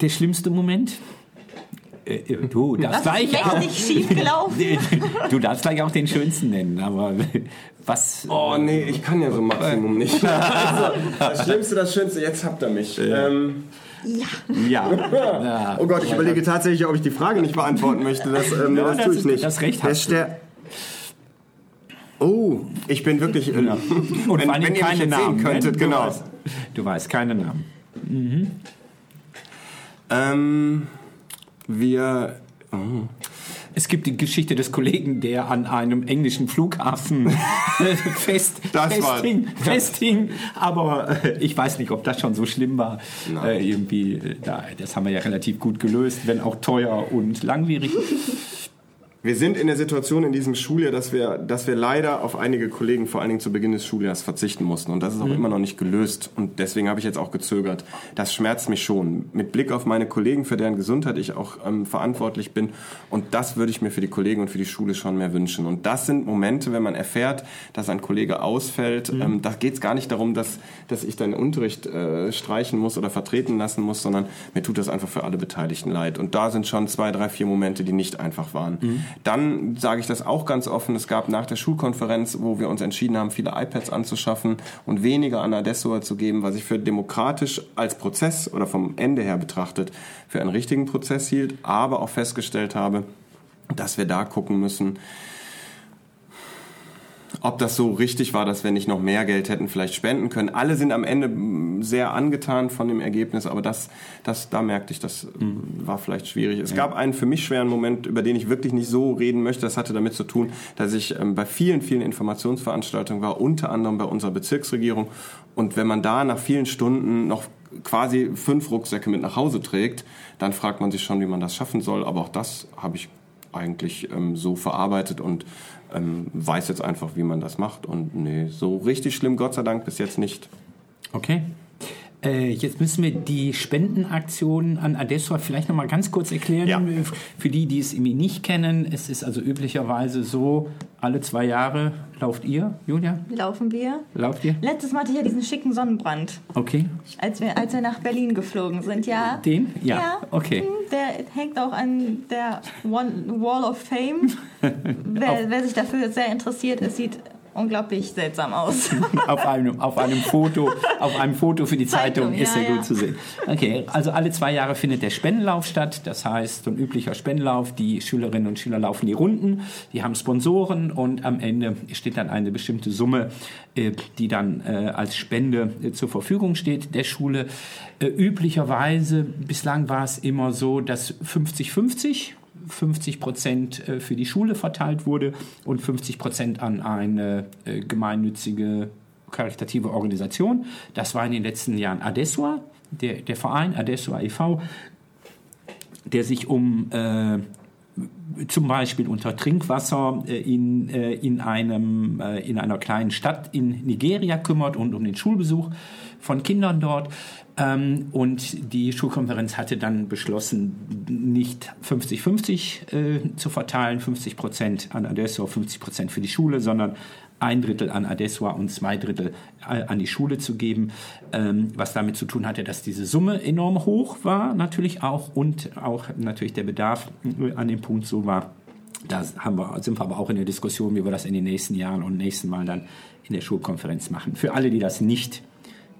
der schlimmste Moment? Äh, äh, Du darfst gleich auch, mächtig schief gelaufen? du darfst gleich auch den schönsten nennen, aber was? Oh nee, ich kann ja so Maximum nicht. Also, das Schlimmste, das Schönste, jetzt habt ihr mich. Ähm, Ja. ja. oh Gott, ich überlege tatsächlich, ob ich die Frage nicht beantworten möchte. Das, ähm, Ja, das, das tue ich ist- nicht. das Recht Der hast du. Oh, ich bin wirklich. äh, Und wenn, vor allem wenn ihr mich keine jetzt Namen. sehen könntet, ne? genau. Du weißt, du weißt keine Namen. Ähm, wir. Oh. Es gibt die Geschichte des Kollegen, der an einem englischen Flughafen fest, festhing, festhing. Aber äh, ich weiß nicht, ob das schon so schlimm war. Äh, irgendwie, äh, da, das haben wir ja relativ gut gelöst, wenn auch teuer und langwierig. Wir sind in der Situation in diesem Schuljahr, dass wir, dass wir leider auf einige Kollegen vor allen Dingen zu Beginn des Schuljahres verzichten mussten. Und das ist auch immer noch nicht gelöst. Und deswegen habe ich jetzt auch gezögert. Das schmerzt mich schon. Mit Blick auf meine Kollegen, für deren Gesundheit ich auch ähm, verantwortlich bin. Und das würde ich mir für die Kollegen und für die Schule schon mehr wünschen. Und das sind Momente, wenn man erfährt, dass ein Kollege ausfällt. Ähm, da geht es gar nicht darum, dass, dass ich deinen Unterricht äh, streichen muss oder vertreten lassen muss, sondern mir tut das einfach für alle Beteiligten leid. Und da sind schon zwei, drei, vier Momente, die nicht einfach waren. Dann sage ich das auch ganz offen. Es gab nach der Schulkonferenz, wo wir uns entschieden haben, viele iPads anzuschaffen und weniger an Adesso zu geben, was ich für demokratisch als Prozess oder vom Ende her betrachtet für einen richtigen Prozess hielt, aber auch festgestellt habe, dass wir da gucken müssen, ob das so richtig war, dass wir nicht noch mehr Geld hätten vielleicht spenden können. Alle sind am Ende mm, sehr angetan von dem Ergebnis, aber das, das, da merkte ich, das mm, war vielleicht schwierig. Es gab einen für mich schweren Moment, über den ich wirklich nicht so reden möchte. Das hatte damit zu tun, dass ich ähm, bei vielen, vielen Informationsveranstaltungen war, unter anderem bei unserer Bezirksregierung. Und wenn man da nach vielen Stunden noch quasi fünf Rucksäcke mit nach Hause trägt, dann fragt man sich schon, wie man das schaffen soll. Aber auch das habe ich eigentlich ähm, so verarbeitet und ähm, weiß jetzt einfach, wie man das macht. Und nee, so richtig schlimm, Gott sei Dank, bis jetzt nicht. Okay. Äh, jetzt müssen wir die Spendenaktion an Adesso vielleicht noch mal ganz kurz erklären. Ja. Für die, die es irgendwie nicht kennen, es ist also üblicherweise so, alle zwei Jahre lauft ihr, Julia? Laufen wir. Lauft ihr? Letztes Mal hatte ich ja diesen schicken Sonnenbrand, Okay. als wir, als wir nach Berlin geflogen sind, ja. Den? Ja. Okay. hm, Der hängt auch an der One Wall of Fame. wer, wer sich dafür sehr interessiert, es sieht unglaublich seltsam aus. auf, einem, auf einem Foto, auf einem Foto für die Zeitung, Zeitung ist ja, er gut ja. zu sehen. Okay, also alle zwei Jahre findet der Spendenlauf statt. Das heißt, so ein üblicher Spendenlauf, die Schülerinnen und Schüler laufen die Runden, die haben Sponsoren und am Ende steht dann eine bestimmte Summe, äh, die dann äh, als Spende äh, zur Verfügung steht der Schule. Üblicherweise, bislang war es immer so, dass 50-50 50 Prozent äh, für die Schule verteilt wurde und 50 Prozent an eine äh, gemeinnützige karitative Organisation. Das war in den letzten Jahren Adesua, der, der Verein Adesua e.V., der sich um äh, zum Beispiel unter Trinkwasser äh, in, äh, in, einem, äh, in einer kleinen Stadt in Nigeria kümmert und um den Schulbesuch von Kindern dort. Ähm, und die Schulkonferenz hatte dann beschlossen, nicht 50-50 äh, zu verteilen, 50 Prozent an Adesso, 50 Prozent für die Schule, sondern ein Drittel an Adesua und zwei Drittel äh, an die Schule zu geben, ähm, was damit zu tun hatte, dass diese Summe enorm hoch war, natürlich auch, und auch natürlich der Bedarf äh, an dem Punkt so war. Da wir, sind wir aber auch in der Diskussion, wie wir das in den nächsten Jahren und nächsten Mal dann in der Schulkonferenz machen. Für alle, die das nicht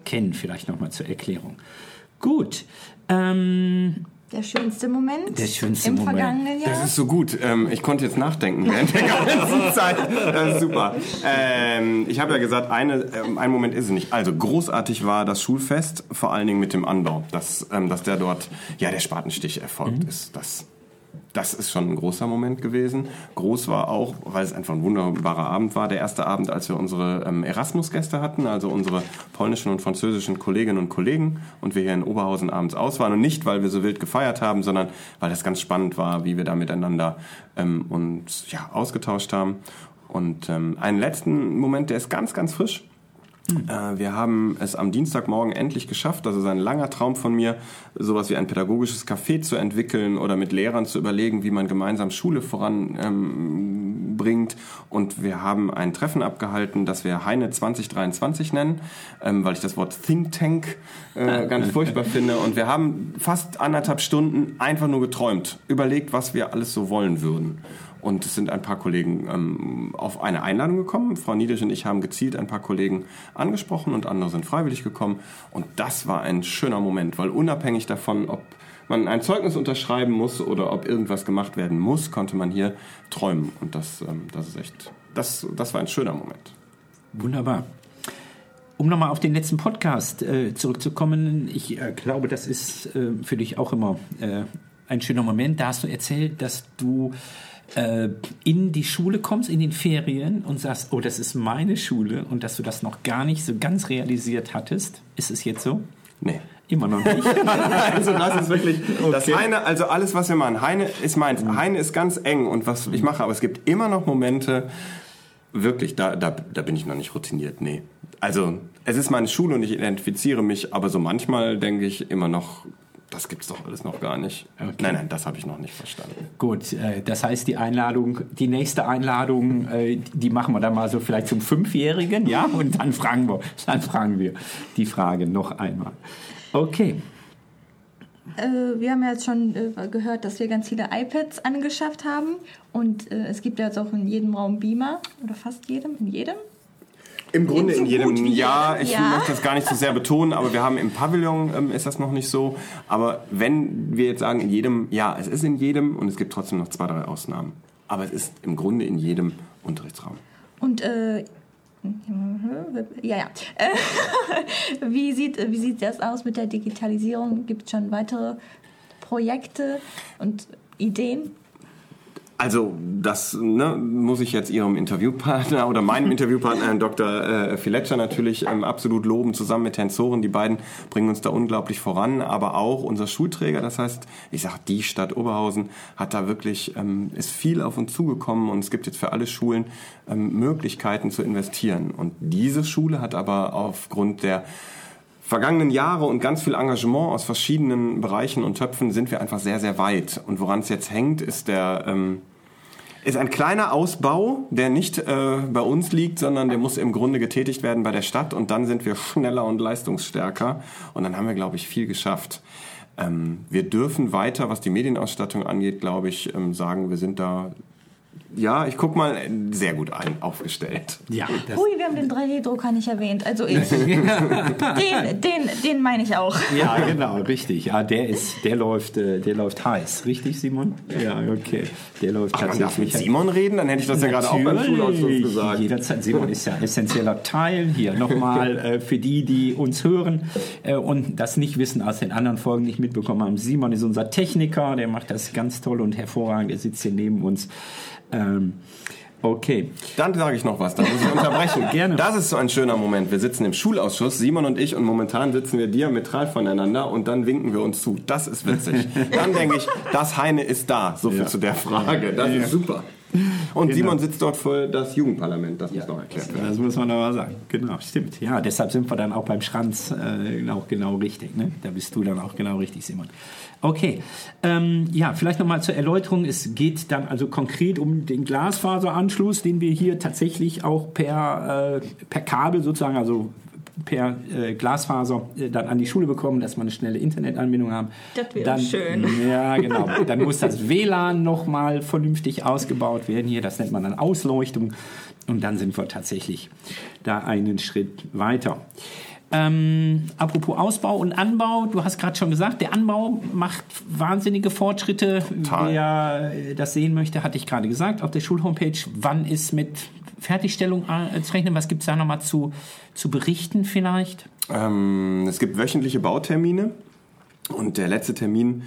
kennen, vielleicht nochmal zur Erklärung. Gut. Ähm, Der schönste Moment Der schönste im Moment. vergangenen Jahr. Das ist so gut. Ähm, ich konnte jetzt nachdenken während der ganzen Zeit. Das ist super. Ähm, ich habe ja gesagt, eine, ähm, ein Moment ist es nicht. Also großartig war das Schulfest, vor allen Dingen mit dem Anbau, dass, ähm, dass der dort, ja, der Spatenstich erfolgt ist. Das, das ist schon ein großer Moment gewesen. Groß war auch, weil es einfach ein wunderbarer Abend war, der erste Abend, als wir unsere ähm, Erasmus-Gäste hatten, also unsere polnischen und französischen Kolleginnen und Kollegen und wir hier in Oberhausen abends aus waren. Und nicht, weil wir so wild gefeiert haben, sondern weil das ganz spannend war, wie wir da miteinander ähm, uns ja, ausgetauscht haben. Und ähm, einen letzten Moment, der ist ganz, ganz frisch. Äh, Wir haben es am Dienstagmorgen endlich geschafft. Das ist ein langer Traum von mir, sowas wie ein pädagogisches Café zu entwickeln oder mit Lehrern zu überlegen, wie man gemeinsam Schule voranbringt. Ähm, und wir haben ein Treffen abgehalten, das wir Heine 2023 nennen, ähm, weil ich das Wort Think Tank äh, ganz furchtbar finde. Und wir haben fast anderthalb Stunden einfach nur geträumt, überlegt, was wir alles so wollen würden. Und es sind ein paar Kollegen ähm, auf eine Einladung gekommen. Frau Niedisch und ich haben gezielt ein paar Kollegen angesprochen und andere sind freiwillig gekommen. Und das war ein schöner Moment, weil unabhängig davon, ob man ein Zeugnis unterschreiben muss oder ob irgendwas gemacht werden muss, konnte man hier träumen. Und das, ähm, das ist echt, das, das war ein schöner Moment. Wunderbar. Um nochmal auf den letzten Podcast äh, zurückzukommen, ich äh, glaube, das ist äh, für dich auch immer äh, ein schöner Moment. Da hast du erzählt, dass du äh, in die Schule kommst, in den Ferien und sagst, oh, das ist meine Schule und dass du das noch gar nicht so ganz realisiert hattest. Ist es jetzt so? Nee. Immer noch nicht. also das ist wirklich das Heine, also alles was wir machen. Heine ist meins. Heine ist ganz eng und was ich mache, aber es gibt immer noch Momente, wirklich, da, da, da bin ich noch nicht routiniert, nee. Also es ist meine Schule und ich identifiziere mich, aber so manchmal denke ich immer noch, das gibt's doch alles noch gar nicht. Okay. Nein, nein, das habe ich noch nicht verstanden. Gut, äh, das heißt, die Einladung, die nächste Einladung, äh, die machen wir dann mal so vielleicht zum Fünfjährigen, ja? Und dann fragen wir, dann fragen wir die Frage noch einmal. Okay. Äh, wir haben ja jetzt schon äh, gehört, dass wir ganz viele iPads angeschafft haben. Und äh, es gibt ja jetzt auch in jedem Raum Beamer. Oder fast jedem. In jedem. Im Grunde so in jedem Jahr, ich ja. möchte das gar nicht so sehr betonen, aber wir haben im Pavillon ähm, ist das noch nicht so. Aber wenn wir jetzt sagen in jedem, ja, es ist in jedem und es gibt trotzdem noch zwei, drei Ausnahmen. Aber es ist im Grunde in jedem Unterrichtsraum. Und äh, ja, ja. Wie, sieht, wie sieht das aus mit der Digitalisierung? Gibt es schon weitere Projekte und Ideen? Also das ne, muss ich jetzt Ihrem Interviewpartner oder meinem Interviewpartner, Herrn Dr. Äh, Filetscher, natürlich ähm, absolut loben, zusammen mit Herrn Zoren. Die beiden bringen uns da unglaublich voran, aber auch unser Schulträger, das heißt, ich sage die Stadt Oberhausen, hat da wirklich, ähm, ist viel auf uns zugekommen und es gibt jetzt für alle Schulen ähm, Möglichkeiten zu investieren. Und diese Schule hat aber aufgrund der vergangenen Jahre und ganz viel Engagement aus verschiedenen Bereichen und Töpfen sind wir einfach sehr, sehr weit. Und woran es jetzt hängt, ist der ähm, ist ein kleiner Ausbau, der nicht äh, bei uns liegt, sondern der muss im Grunde getätigt werden bei der Stadt und dann sind wir schneller und leistungsstärker und dann haben wir, glaube ich, viel geschafft. Ähm, wir dürfen weiter, was die Medienausstattung angeht, glaube ich, ähm, sagen, wir sind da ja, ich guck mal, sehr gut ein, aufgestellt. Ja, Ui, wir haben den 3D-Drucker nicht erwähnt. Also ich. den, den, den meine ich auch. ja, genau, richtig. Ja, der ist, der läuft, äh, der läuft heiß, richtig, Simon? Ja, okay. Der läuft Man darf mit tatsächlich. Simon reden, dann hätte ich das ja gerade auch beim Schulausschuss Natürlich. gesagt. Jederzeit. Simon ist ja ein essentieller Teil hier. Nochmal äh, für die, die uns hören äh, und das nicht wissen, aus den anderen Folgen nicht mitbekommen haben. Simon ist unser Techniker, der macht das ganz toll und hervorragend. Er sitzt hier neben uns. Ähm, okay. Dann sage ich noch was, dann muss ich unterbrechen. Gerne. Das ist so ein schöner Moment. Wir sitzen im Schulausschuss, Simon und ich, und momentan sitzen wir diametral voneinander und dann winken wir uns zu. Das ist witzig. Dann denke ich, das Heine ist da. So viel Ja. zu der Frage. Das ist super. Und Simon sitzt dort für das Jugendparlament. Das muss noch erklärt werden. Das muss man aber sagen. Genau, stimmt. Ja, deshalb sind wir dann auch beim Schranz äh, auch genau richtig. Ne? Da bist du dann auch genau richtig, Simon. Okay, ähm, ja, vielleicht nochmal zur Erläuterung. Es geht dann also konkret um den Glasfaseranschluss, den wir hier tatsächlich auch per, äh, per Kabel sozusagen, also per äh, Glasfaser äh, dann an die Schule bekommen, dass wir eine schnelle Internetanbindung haben. Das wäre schön. Ja, genau. Dann muss das WLAN nochmal vernünftig ausgebaut werden hier. Das nennt man dann Ausleuchtung. Und dann sind wir tatsächlich da einen Schritt weiter. Ähm, apropos Ausbau und Anbau, du hast gerade schon gesagt, der Anbau macht wahnsinnige Fortschritte. Total. Wer äh, das sehen möchte, hatte ich gerade gesagt, auf der Schulhomepage. Wann ist mit Fertigstellung äh, zu rechnen? Was gibt es da nochmal zu, zu berichten vielleicht? Ähm, es gibt wöchentliche Bautermine und der letzte Termin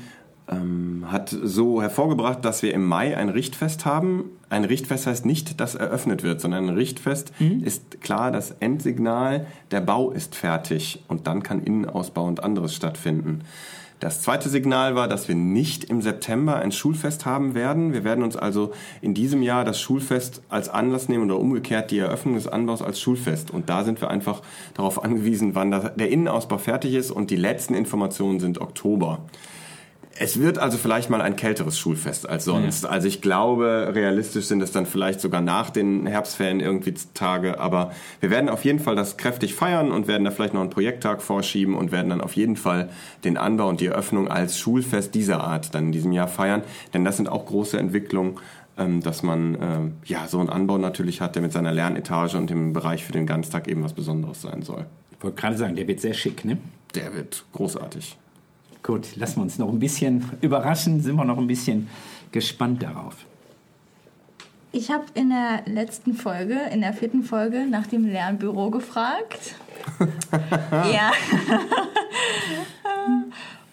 ähm, hat so hervorgebracht, dass wir im Mai ein Richtfest haben. Ein Richtfest heißt nicht, dass eröffnet wird, sondern ein Richtfest ist klar, das Endsignal, der Bau ist fertig und dann kann Innenausbau und anderes stattfinden. Das zweite Signal war, dass wir nicht im September ein Schulfest haben werden. Wir werden uns also in diesem Jahr das Schulfest als Anlass nehmen oder umgekehrt die Eröffnung des Anbaus als Schulfest. Und da sind wir einfach darauf angewiesen, wann der Innenausbau fertig ist und die letzten Informationen sind Oktober. Es wird also vielleicht mal ein kälteres Schulfest als sonst. Also ich glaube, realistisch sind es dann vielleicht sogar nach den Herbstferien irgendwie Tage. Aber wir werden auf jeden Fall das kräftig feiern und werden da vielleicht noch einen Projekttag vorschieben und werden dann auf jeden Fall den Anbau und die Eröffnung als Schulfest dieser Art dann in diesem Jahr feiern. Denn das sind auch große Entwicklungen, ähm, dass man ähm, ja so einen Anbau natürlich hat, der mit seiner Lernetage und dem Bereich für den Ganztag eben was Besonderes sein soll. Ich wollte gerade sagen, der wird sehr schick, ne? Der wird großartig. Gut, lassen wir uns noch ein bisschen überraschen, sind wir noch ein bisschen gespannt darauf. Ich habe in der letzten Folge, in der vierten Folge, nach dem Lernbüro gefragt. ja.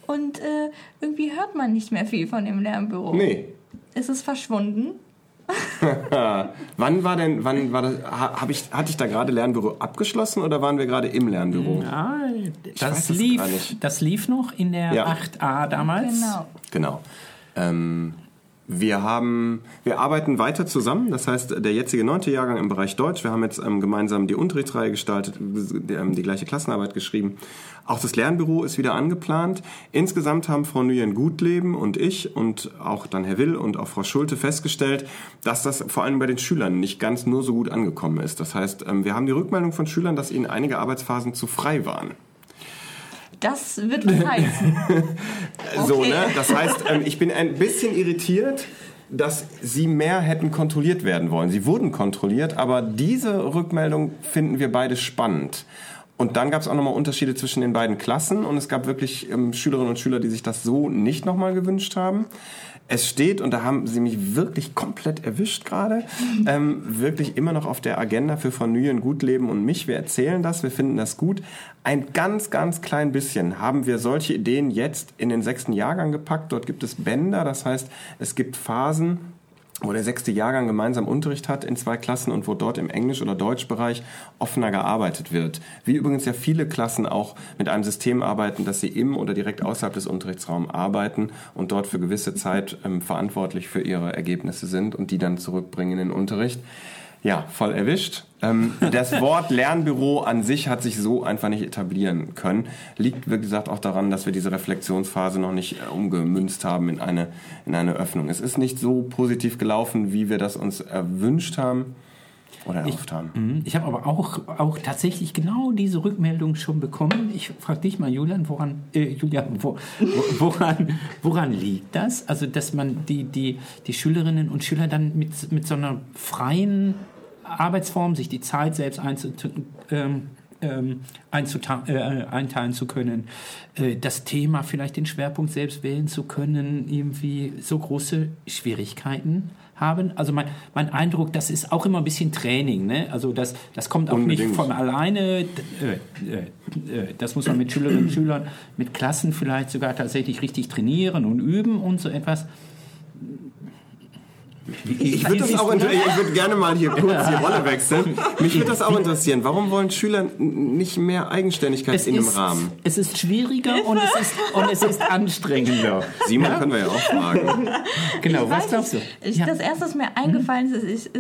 Und äh, irgendwie hört man nicht mehr viel von dem Lernbüro. Nee, Es ist verschwunden. Wann war denn, wann war das, ha- hab ich, hatte ich da gerade Lernbüro abgeschlossen oder waren wir gerade im Lernbüro? Weiß das, das lief, das lief noch in der Ja. 8a damals. Genau. Genau. Ähm, wir haben, wir arbeiten weiter zusammen. Das heißt, der jetzige neunte Jahrgang im Bereich Deutsch. Wir haben jetzt ähm, gemeinsam die Unterrichtsreihe gestaltet, die, ähm, die gleiche Klassenarbeit geschrieben. Auch das Lernbüro ist wieder angeplant. Insgesamt haben Frau Nguyen Gutleben und ich und auch dann Herr Will und auch Frau Schulte festgestellt, dass das vor allem bei den Schülern nicht ganz nur so gut angekommen ist. Das heißt, ähm, wir haben die Rückmeldung von Schülern, dass ihnen einige Arbeitsphasen zu frei waren. Das wird was heißen. So, Okay. ne? Das heißt, ähm, ich bin ein bisschen irritiert, dass sie mehr hätten kontrolliert werden wollen. Sie wurden kontrolliert, aber diese Rückmeldung finden wir beide spannend. Und dann gab es auch nochmal Unterschiede zwischen den beiden Klassen und es gab wirklich ähm, Schülerinnen und Schüler, die sich das so nicht nochmal gewünscht haben. Es steht, und da haben sie mich wirklich komplett erwischt gerade, ähm, wirklich immer noch auf der Agenda für Frau Nguyen Gutleben und mich. Wir erzählen das, wir finden das gut. Ein ganz, ganz klein bisschen haben wir solche Ideen jetzt in den sechsten Jahrgang gepackt. Dort gibt es Bänder, das heißt, es gibt Phasen, wo der sechste Jahrgang gemeinsam Unterricht hat in zwei Klassen und wo dort im Englisch- oder Deutschbereich offener gearbeitet wird. Wie übrigens ja viele Klassen auch mit einem System arbeiten, dass sie im oder direkt außerhalb des Unterrichtsraums arbeiten und dort für gewisse Zeit ähm, verantwortlich für ihre Ergebnisse sind und die dann zurückbringen in den Unterricht. Ja, voll erwischt. Ähm, das Wort Lernbüro an sich hat sich so einfach nicht etablieren können. Liegt, wie gesagt, auch daran, dass wir diese Reflexionsphase noch nicht äh, umgemünzt haben in eine, in eine Öffnung. Es ist nicht so positiv gelaufen, wie wir das uns erwünscht haben. Oder erhofft haben. Mhm. Ich habe aber auch, auch tatsächlich genau diese Rückmeldung schon bekommen. Ich frage dich mal, Julian, woran, äh, Julian, wo, woran, woran liegt das? Also, dass man die, die, die Schülerinnen und Schüler dann mit, mit so einer freien Arbeitsform sich die Zeit selbst einzutun, ähm, ähm, äh, einteilen zu können, äh, das Thema vielleicht den Schwerpunkt selbst wählen zu können, irgendwie so große Schwierigkeiten haben. Also mein, mein Eindruck, das ist auch immer ein bisschen Training. Ne? Also das, das kommt auch Unbedingt. nicht von alleine. Äh, äh, äh, das muss man mit Schülerinnen und Schülern, mit Klassen vielleicht sogar tatsächlich richtig trainieren und üben und so etwas. Ich würde das auch ich würde gerne mal hier kurz die Rolle wechseln. Mich würde das auch interessieren. Warum wollen Schüler nicht mehr Eigenständigkeit es in dem Rahmen? Es ist schwieriger und es ist, und es ist anstrengender. Simon ja? können wir ja auch fragen. Genau, ich was glaubst du? Ich, ja. Das erste, was mir eingefallen ist, ist,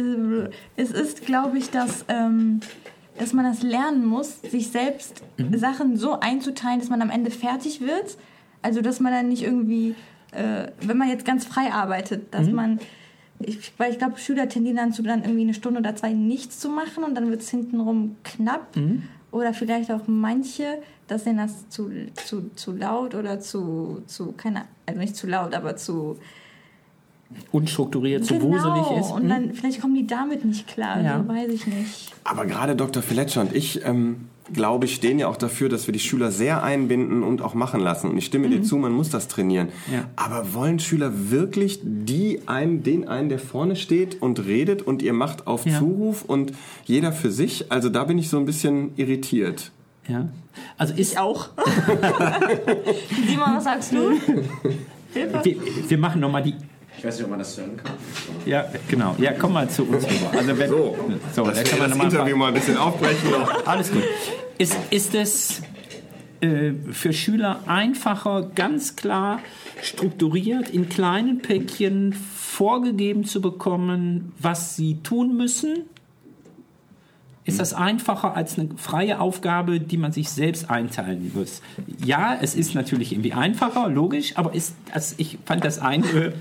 ist es ist, glaube ich, dass, ähm, dass man das lernen muss, sich selbst mhm. Sachen so einzuteilen, dass man am Ende fertig wird. Also, dass man dann nicht irgendwie, äh, wenn man jetzt ganz frei arbeitet, dass mhm. man ich, weil ich glaube, Schüler tendieren dann zu dann irgendwie eine Stunde oder zwei nichts zu machen und dann wird es hintenrum knapp. Mhm. Oder vielleicht auch manche, dass denen das zu, zu, zu laut oder zu, zu, keine also nicht zu laut, aber zu unstrukturiert, genau. zu wuselig ist. Und dann mhm. vielleicht kommen die damit nicht klar, ja. weiß ich nicht. Aber gerade Dr. Fletcher und ich ähm, glaube ich, stehen ja auch dafür, dass wir die Schüler sehr einbinden und auch machen lassen. Und ich stimme mhm. dir zu, man muss das trainieren. Ja. Aber wollen Schüler wirklich die einen, den einen, der vorne steht und redet und ihr macht auf ja. Zuruf und jeder für sich? Also da bin ich so ein bisschen irritiert. Ja. Also ist ich auch. Simon, was sagst du? wir, wir machen nochmal die ich weiß nicht, ob man das hören kann. Ja, genau. Ja, komm mal zu uns rüber. Also wenn, so, so das, kann man das Interview mal ein bisschen aufbrechen. Alles gut. Ist, ist es äh, für Schüler einfacher, ganz klar strukturiert in kleinen Päckchen vorgegeben zu bekommen, was sie tun müssen? Ist das einfacher als eine freie Aufgabe, die man sich selbst einteilen muss? Ja, es ist natürlich irgendwie einfacher, logisch, aber ist das, ich fand das eine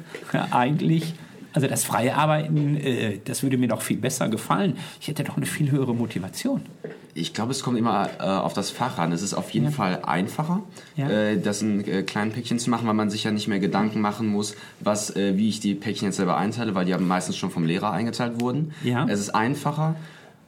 eigentlich also das freie Arbeiten, äh, das würde mir doch viel besser gefallen. Ich hätte doch eine viel höhere Motivation. Ich glaube, es kommt immer äh, auf das Fach an. Es ist auf jeden ja. Fall einfacher, ja. äh, das in äh, kleinen Päckchen zu machen, weil man sich ja nicht mehr Gedanken machen muss, was, äh, wie ich die Päckchen jetzt selber einteile, weil die ja meistens schon vom Lehrer eingeteilt wurden. Ja. Es ist einfacher.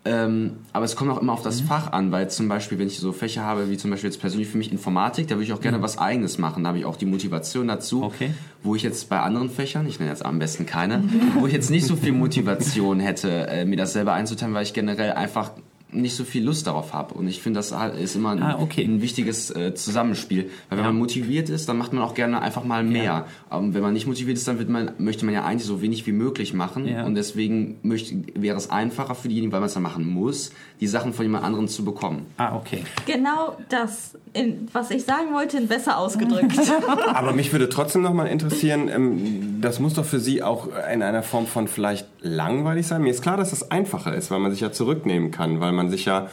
Ähm, aber es kommt auch immer auf das mhm. Fach an, weil zum Beispiel, wenn ich so Fächer habe, wie zum Beispiel jetzt persönlich für mich Informatik, da würde ich auch gerne mhm. was Eigenes machen. Da habe ich auch die Motivation dazu. Okay. Wo ich jetzt bei anderen Fächern, ich nenne jetzt am besten keine, wo ich jetzt nicht so viel Motivation hätte, äh, mir das selber einzuteilen, weil ich generell einfach nicht so viel Lust darauf habe. Und ich finde, das ist immer ein, ah, okay. ein wichtiges äh, Zusammenspiel. Weil wenn ja. man motiviert ist, dann macht man auch gerne einfach mal mehr. Ja. Aber wenn man nicht motiviert ist, dann wird man, möchte man ja eigentlich so wenig wie möglich machen. Ja. Und deswegen möchte, wäre es einfacher für diejenigen, weil man es dann machen muss, die Sachen von jemand anderem zu bekommen. Ah, okay. Genau das, in, was ich sagen wollte, besser ausgedrückt. Aber mich würde trotzdem noch mal interessieren, ähm, das muss doch für Sie auch in einer Form von vielleicht langweilig sein. Mir ist klar, dass das einfacher ist, weil man sich ja zurücknehmen kann, weil man man sich ja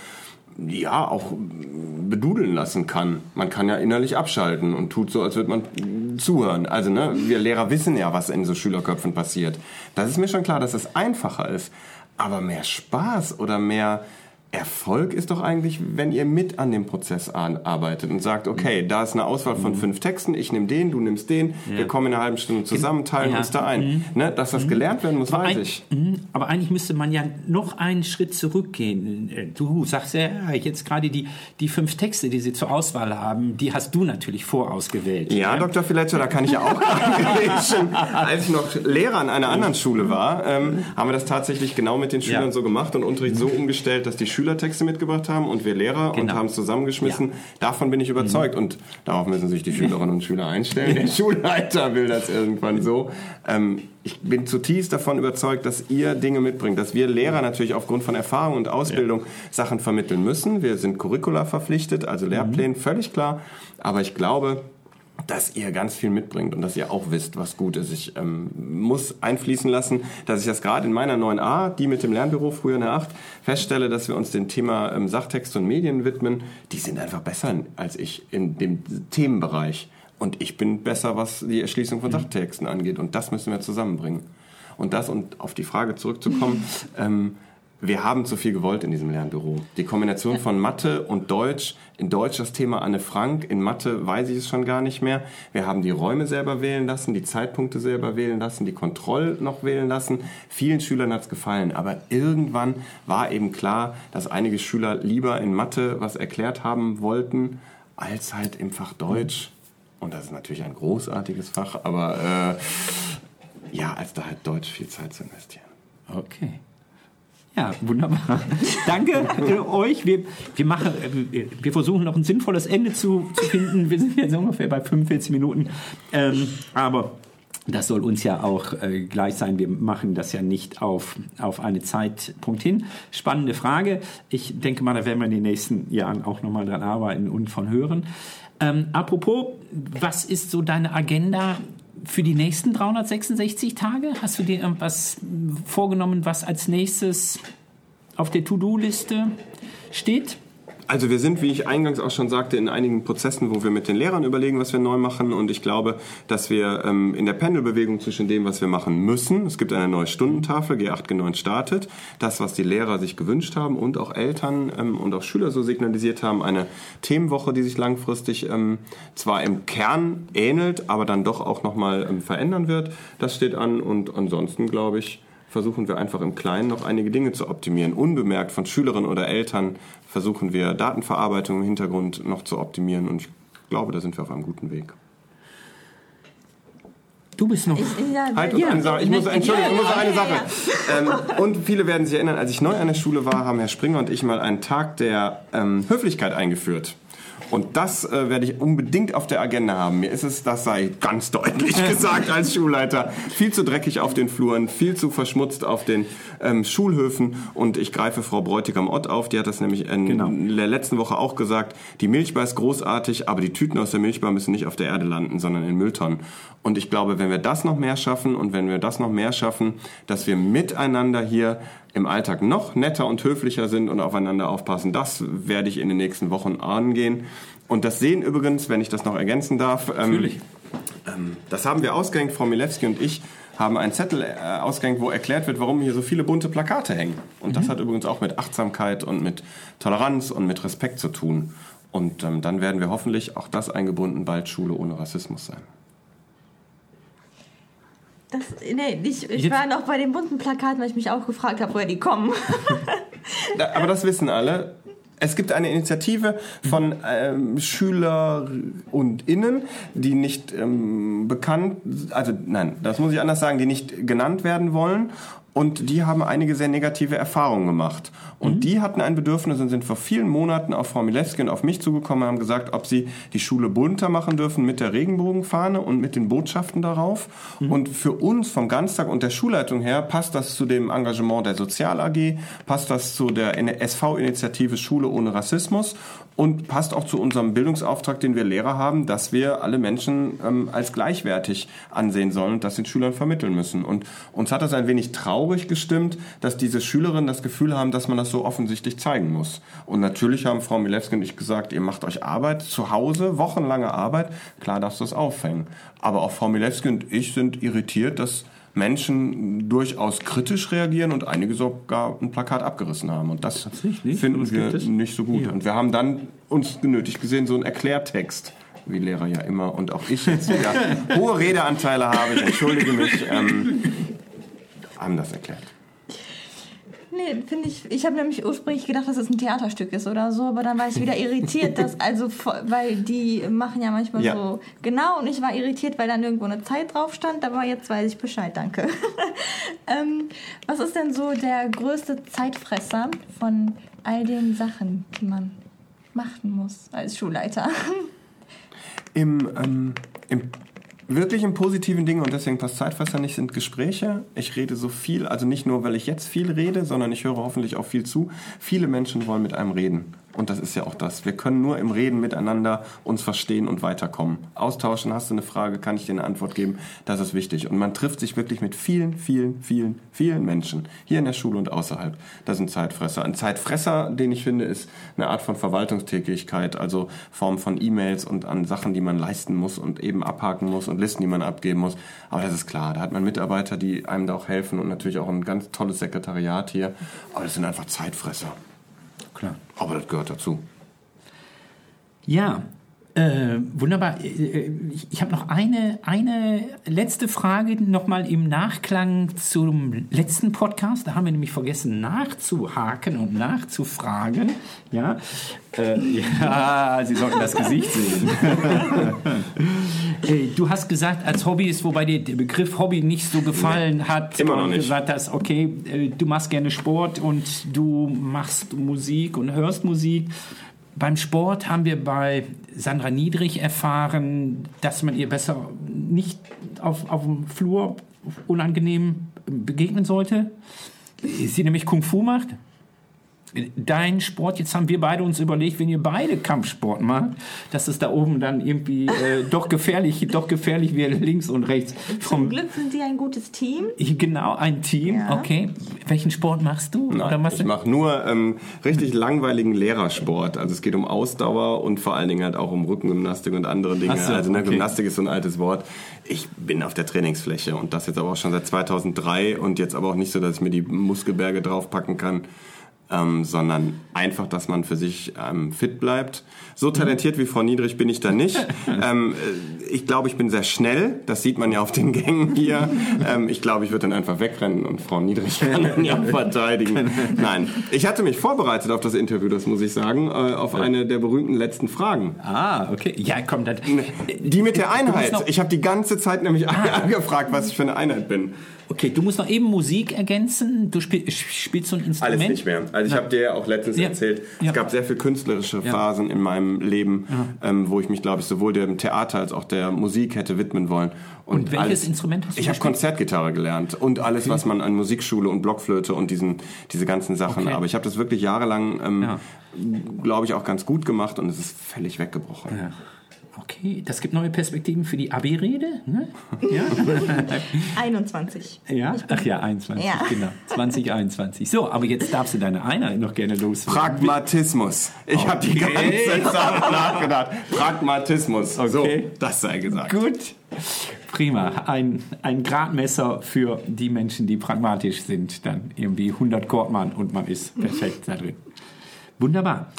ja auch bedudeln lassen kann. Man kann ja innerlich abschalten und tut so, als würde man zuhören. Also ne, wir Lehrer wissen ja, was in so Schülerköpfen passiert. Das ist mir schon klar, dass es einfacher ist. Aber mehr Spaß oder mehr Erfolg ist doch eigentlich, wenn ihr mit an dem Prozess arbeitet und sagt, okay, da ist eine Auswahl von mhm. fünf Texten, ich nehme den, du nimmst den, ja. wir kommen in einer halben Stunde zusammen, teilen ja. uns da ein. Mhm. Ne, dass das mhm. gelernt werden muss, aber weiß ein, ich. Mhm. Aber eigentlich müsste man ja noch einen Schritt zurückgehen. Äh, du sagst ja jetzt gerade die, die fünf Texte, die sie zur Auswahl haben, die hast du natürlich vorausgewählt. Ja, ja? Dr. Filetto, da kann ich ja auch Als ich noch Lehrer an einer anderen Schule war, ähm, haben wir das tatsächlich genau mit den Schülern so gemacht und Unterricht so umgestellt, dass die Schülertexte mitgebracht haben und wir Lehrer genau. und haben es zusammengeschmissen. Ja. Davon bin ich überzeugt mhm. und darauf müssen sich die Schülerinnen und Schüler einstellen. Der Schulleiter will das irgendwann so. Ähm, ich bin zutiefst davon überzeugt, dass ihr Dinge mitbringt, dass wir Lehrer natürlich aufgrund von Erfahrung und Ausbildung ja. Sachen vermitteln müssen. Wir sind Curricula verpflichtet, also Lehrpläne, mhm. völlig klar. Aber ich glaube, dass ihr ganz viel mitbringt und dass ihr auch wisst, was gut ist. Ich ähm, muss einfließen lassen, dass ich das gerade in meiner 9a, die mit dem Lernbüro früher in der 8, feststelle, dass wir uns dem Thema ähm, Sachtext und Medien widmen. Die sind einfach besser als ich in dem Themenbereich. Und ich bin besser, was die Erschließung von mhm. Sachtexten angeht. Und das müssen wir zusammenbringen. Und das, und auf die Frage zurückzukommen, ähm, wir haben zu viel gewollt in diesem Lernbüro. Die Kombination von Mathe und Deutsch, in Deutsch das Thema Anne Frank, in Mathe weiß ich es schon gar nicht mehr. Wir haben die Räume selber wählen lassen, die Zeitpunkte selber wählen lassen, die Kontroll noch wählen lassen. Vielen Schülern hat es gefallen, aber irgendwann war eben klar, dass einige Schüler lieber in Mathe was erklärt haben wollten, als halt im Fach Deutsch. Und das ist natürlich ein großartiges Fach, aber äh, ja, als da halt Deutsch viel Zeit zu investieren. Okay. Ja, wunderbar. Danke euch. Wir, wir, machen, äh, wir versuchen noch ein sinnvolles Ende zu, zu finden. Wir sind jetzt ungefähr bei 45 Minuten. Ähm, aber das soll uns ja auch äh, gleich sein. Wir machen das ja nicht auf, auf einen Zeitpunkt hin. Spannende Frage. Ich denke mal, da werden wir in den nächsten Jahren auch nochmal dran arbeiten und von hören. Ähm, apropos, was ist so deine Agenda für die nächsten 366 Tage? Hast du dir irgendwas vorgenommen, was als nächstes auf der To-Do-Liste steht? Also wir sind, wie ich eingangs auch schon sagte, in einigen Prozessen, wo wir mit den Lehrern überlegen, was wir neu machen. Und ich glaube, dass wir ähm, in der Pendelbewegung zwischen dem, was wir machen müssen, es gibt eine neue Stundentafel, G8, G9 startet, das, was die Lehrer sich gewünscht haben und auch Eltern ähm, und auch Schüler so signalisiert haben, eine Themenwoche, die sich langfristig ähm, zwar im Kern ähnelt, aber dann doch auch nochmal ähm, verändern wird. Das steht an und ansonsten, glaube ich, versuchen wir einfach im Kleinen noch einige Dinge zu optimieren. Unbemerkt von Schülerinnen oder Eltern versuchen wir Datenverarbeitung im Hintergrund noch zu optimieren und ich glaube, da sind wir auf einem guten Weg. Du bist noch. Ich, ja, halt ja, eine Sache. Ich muss, Entschuldigung, ich muss eine Sache. Ähm, und viele werden sich erinnern, als ich neu an der Schule war, haben Herr Springer und ich mal einen Tag der ähm, Höflichkeit eingeführt. Und das äh, werde ich unbedingt auf der Agenda haben. Mir ist es, das sei ganz deutlich gesagt als Schulleiter, viel zu dreckig auf den Fluren, viel zu verschmutzt auf den ähm, Schulhöfen. Und ich greife Frau Bräutigam Ott auf, die hat das nämlich in genau. der letzten Woche auch gesagt. Die Milchbar ist großartig, aber die Tüten aus der Milchbar müssen nicht auf der Erde landen, sondern in Mülltonnen. Und ich glaube, wenn wir das noch mehr schaffen und wenn wir das noch mehr schaffen, dass wir miteinander hier im Alltag noch netter und höflicher sind und aufeinander aufpassen. Das werde ich in den nächsten Wochen angehen. Und das sehen übrigens, wenn ich das noch ergänzen darf. Ähm, Natürlich. Ähm, das haben wir ausgehängt, Frau Milewski und ich haben einen Zettel äh, ausgehängt, wo erklärt wird, warum hier so viele bunte Plakate hängen. Und mhm. das hat übrigens auch mit Achtsamkeit und mit Toleranz und mit Respekt zu tun. Und ähm, dann werden wir hoffentlich auch das eingebunden bald Schule ohne Rassismus sein. Das, nee, ich, ich war noch bei den bunten Plakaten, weil ich mich auch gefragt habe, woher die kommen. Aber das wissen alle. Es gibt eine Initiative von ähm, Schüler und Innen, die nicht ähm, bekannt, also nein, das muss ich anders sagen, die nicht genannt werden wollen und die haben einige sehr negative Erfahrungen gemacht. Und mhm. die hatten ein Bedürfnis und sind vor vielen Monaten auf Frau Milewski und auf mich zugekommen und haben gesagt, ob sie die Schule bunter machen dürfen mit der Regenbogenfahne und mit den Botschaften darauf. Mhm. Und für uns vom Ganztag und der Schulleitung her passt das zu dem Engagement der Sozial AG, passt das zu der SV-Initiative Schule ohne Rassismus und passt auch zu unserem Bildungsauftrag, den wir Lehrer haben, dass wir alle Menschen ähm, als gleichwertig ansehen sollen und das den Schülern vermitteln müssen. Und uns hat das ein wenig traurig gestimmt, dass diese Schülerinnen das Gefühl haben, dass man das so offensichtlich zeigen muss. Und natürlich haben Frau Milewski und ich gesagt, ihr macht euch Arbeit zu Hause, wochenlange Arbeit, klar darfst du das aufhängen. Aber auch Frau Milewski und ich sind irritiert, dass Menschen durchaus kritisch reagieren und einige sogar ein Plakat abgerissen haben. Und das finden wir nicht so gut. Ja. Und wir haben dann uns genötigt gesehen, so einen Erklärtext wie Lehrer ja immer und auch ich jetzt wieder hohe Redeanteile habe, ich entschuldige mich, ähm, das erklärt. Nee, finde ich. Ich habe nämlich ursprünglich gedacht, dass es ein Theaterstück ist oder so, aber dann war ich wieder irritiert, dass also weil die machen ja manchmal ja. so genau und ich war irritiert, weil dann irgendwo eine Zeit drauf stand, aber jetzt weiß ich Bescheid, danke. ähm, was ist denn so der größte Zeitfresser von all den Sachen, die man machen muss als Schulleiter? Im, ähm, im wirklich im positiven Dingen und deswegen passt Zeitfresser nicht, sind Gespräche. Ich rede so viel, also nicht nur, weil ich jetzt viel rede, sondern ich höre hoffentlich auch viel zu. Viele Menschen wollen mit einem reden. Und das ist ja auch das. Wir können nur im Reden miteinander uns verstehen und weiterkommen. Austauschen, hast du eine Frage, kann ich dir eine Antwort geben. Das ist wichtig. Und man trifft sich wirklich mit vielen, vielen, vielen, vielen Menschen. Hier in der Schule und außerhalb. Das sind Zeitfresser. Ein Zeitfresser, den ich finde, ist eine Art von Verwaltungstätigkeit. Also Form von E-Mails und an Sachen, die man leisten muss und eben abhaken muss und Listen, die man abgeben muss. Aber das ist klar. Da hat man Mitarbeiter, die einem da auch helfen und natürlich auch ein ganz tolles Sekretariat hier. Aber das sind einfach Zeitfresser. Klar. Aber das gehört dazu. Ja, äh, wunderbar. Äh, Ich, ich habe noch eine, eine letzte Frage nochmal im Nachklang zum letzten Podcast. Da haben wir nämlich vergessen nachzuhaken und nachzufragen. Ja, äh, ja Sie sollten das Gesicht sehen. Äh, du hast gesagt, als Hobbyist, wobei dir der Begriff Hobby nicht so gefallen hat, Immer noch nicht. gesagt hast, okay, äh, du machst gerne Sport und du machst Musik und hörst Musik. Beim Sport haben wir bei Sandra Niedrig erfahren, dass man ihr besser nicht auf, auf dem Flur unangenehm begegnen sollte. Sie nämlich Kung Fu macht. Dein Sport, jetzt haben wir beide uns überlegt, wenn ihr beide Kampfsport macht, dass es da oben dann irgendwie äh, doch gefährlich, doch gefährlich wird, links und rechts Zum vom Glück sind Sie ein gutes Team. Genau, ein Team, Ja. okay. Welchen Sport machst du? Oder Nein, machst ich mache nur ähm, richtig langweiligen Lehrersport. Also es geht um Ausdauer und vor allen Dingen halt auch um Rückengymnastik und andere Dinge. So, also ne, okay. Gymnastik ist so ein altes Wort. Ich bin auf der Trainingsfläche und das jetzt aber auch schon seit 2003 und jetzt aber auch nicht so, dass ich mir die Muskelberge draufpacken kann. Ähm, sondern einfach, dass man für sich ähm, fit bleibt. So talentiert wie Frau Niedrig bin ich da nicht. ähm, äh, ich glaube, ich bin sehr schnell. Das sieht man ja auf den Gängen hier. ähm, ich glaube, ich würde dann einfach wegrennen und Frau Niedrig kann dann ja verteidigen. Nein, ich hatte mich vorbereitet auf das Interview, das muss ich sagen, äh, auf eine der berühmten letzten Fragen. Ah, okay. Ja, komm, das, Die mit der Einheit. Ich habe die ganze Zeit nämlich angefragt, was ich für eine Einheit bin. okay, du musst noch eben Musik ergänzen. Du spiel, spielst so ein Instrument. Alles nicht mehr. Also ich habe dir ja auch letztens Ja. erzählt, Ja. es gab sehr viele künstlerische Phasen in meinem Leben, ähm, wo ich mich, glaube ich, sowohl dem Theater als auch der Musik hätte widmen wollen. Und welches Instrument hast du Ich habe? Konzertgitarre gelernt und alles, was man an Musikschule und Blockflöte und diesen, diese ganzen Sachen. Okay. Aber ich habe das wirklich jahrelang, ähm, Ja. glaube ich, auch ganz gut gemacht und es ist völlig weggebrochen. Ja. Okay, das gibt neue Perspektiven für die AB-Rede. Ne? Ja? 21. ja? Ach ja, 21, Ja. genau. 2021. So, aber jetzt darfst du deine Einheit noch gerne loswerden. Pragmatismus. Ich habe die ganze Zeit nachgedacht. Pragmatismus. Okay. So, das sei gesagt. Gut. Prima. Ein, ein Gradmesser für die Menschen, die pragmatisch sind. Dann irgendwie 100 Kortmann und man ist perfekt da drin. Wunderbar.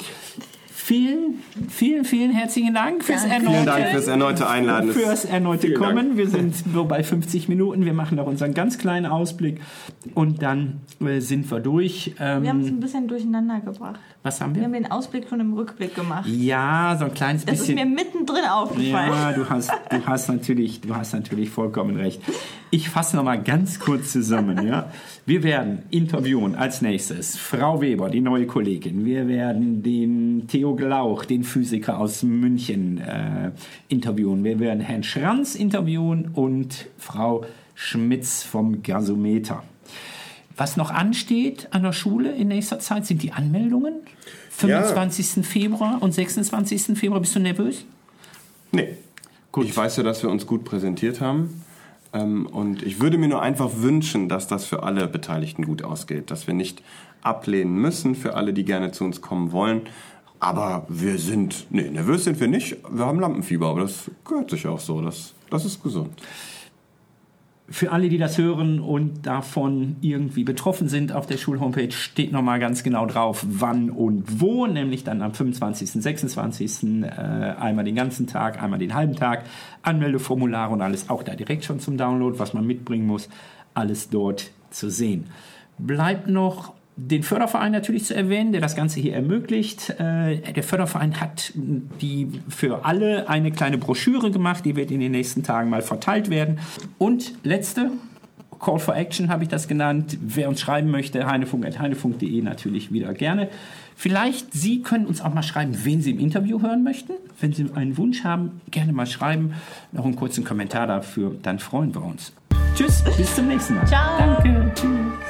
Vielen, vielen, vielen herzlichen Dank fürs Danke. erneute, Vielen Dank fürs erneute Einladen. Fürs erneute Vielen Kommen. Dank. Wir sind so bei 50 Minuten. Wir machen noch unseren ganz kleinen Ausblick und dann äh, sind wir durch. Ähm, Wir haben es ein bisschen durcheinander gebracht. was haben Wir wir? haben den Ausblick schon im Rückblick gemacht. Ja, so ein kleines Das ist bisschen. mir mittendrin aufgefallen. Ja, du hast, du hast natürlich, du hast natürlich vollkommen recht. Ich fasse noch mal ganz kurz zusammen. Ja, wir werden interviewen als nächstes Frau Weber, die neue Kollegin. Wir werden den Theo Glauch, den Physiker aus München, äh, interviewen. Wir werden Herrn Schranz interviewen und Frau Schmitz vom Gasometer. Was noch ansteht an der Schule in nächster Zeit sind die Anmeldungen. 25. Februar und 26. Februar. Bist du nervös? Nee. Gut. Ich weiß ja, dass wir uns gut präsentiert haben. Ähm, und ich würde mir nur einfach wünschen, dass das für alle Beteiligten gut ausgeht. Dass wir nicht ablehnen müssen für alle, die gerne zu uns kommen wollen. Aber wir sind, nee, nervös sind wir nicht. Wir haben Lampenfieber, aber das gehört sich auch so. Das, das ist gesund. Für alle, die das hören und davon irgendwie betroffen sind, auf der Schulhomepage steht nochmal ganz genau drauf, wann und wo, nämlich dann am 25., 26. Äh, einmal den ganzen Tag, einmal den halben Tag, Anmeldeformulare und alles auch da direkt schon zum Download, was man mitbringen muss, alles dort zu sehen. Bleibt noch den Förderverein natürlich zu erwähnen, der das Ganze hier ermöglicht. Äh, der Förderverein hat die für alle eine kleine Broschüre gemacht, die wird in den nächsten Tagen mal verteilt werden. Und letzte Call for Action habe ich das genannt. Wer uns schreiben möchte, heinefunk.heinefunk.de natürlich wieder gerne. Vielleicht Sie können uns auch mal schreiben, wen Sie im Interview hören möchten. Wenn Sie einen Wunsch haben, gerne mal schreiben. Noch einen kurzen Kommentar dafür, dann freuen wir uns. Tschüss, bis zum nächsten Mal. Ciao. Danke, tschüss.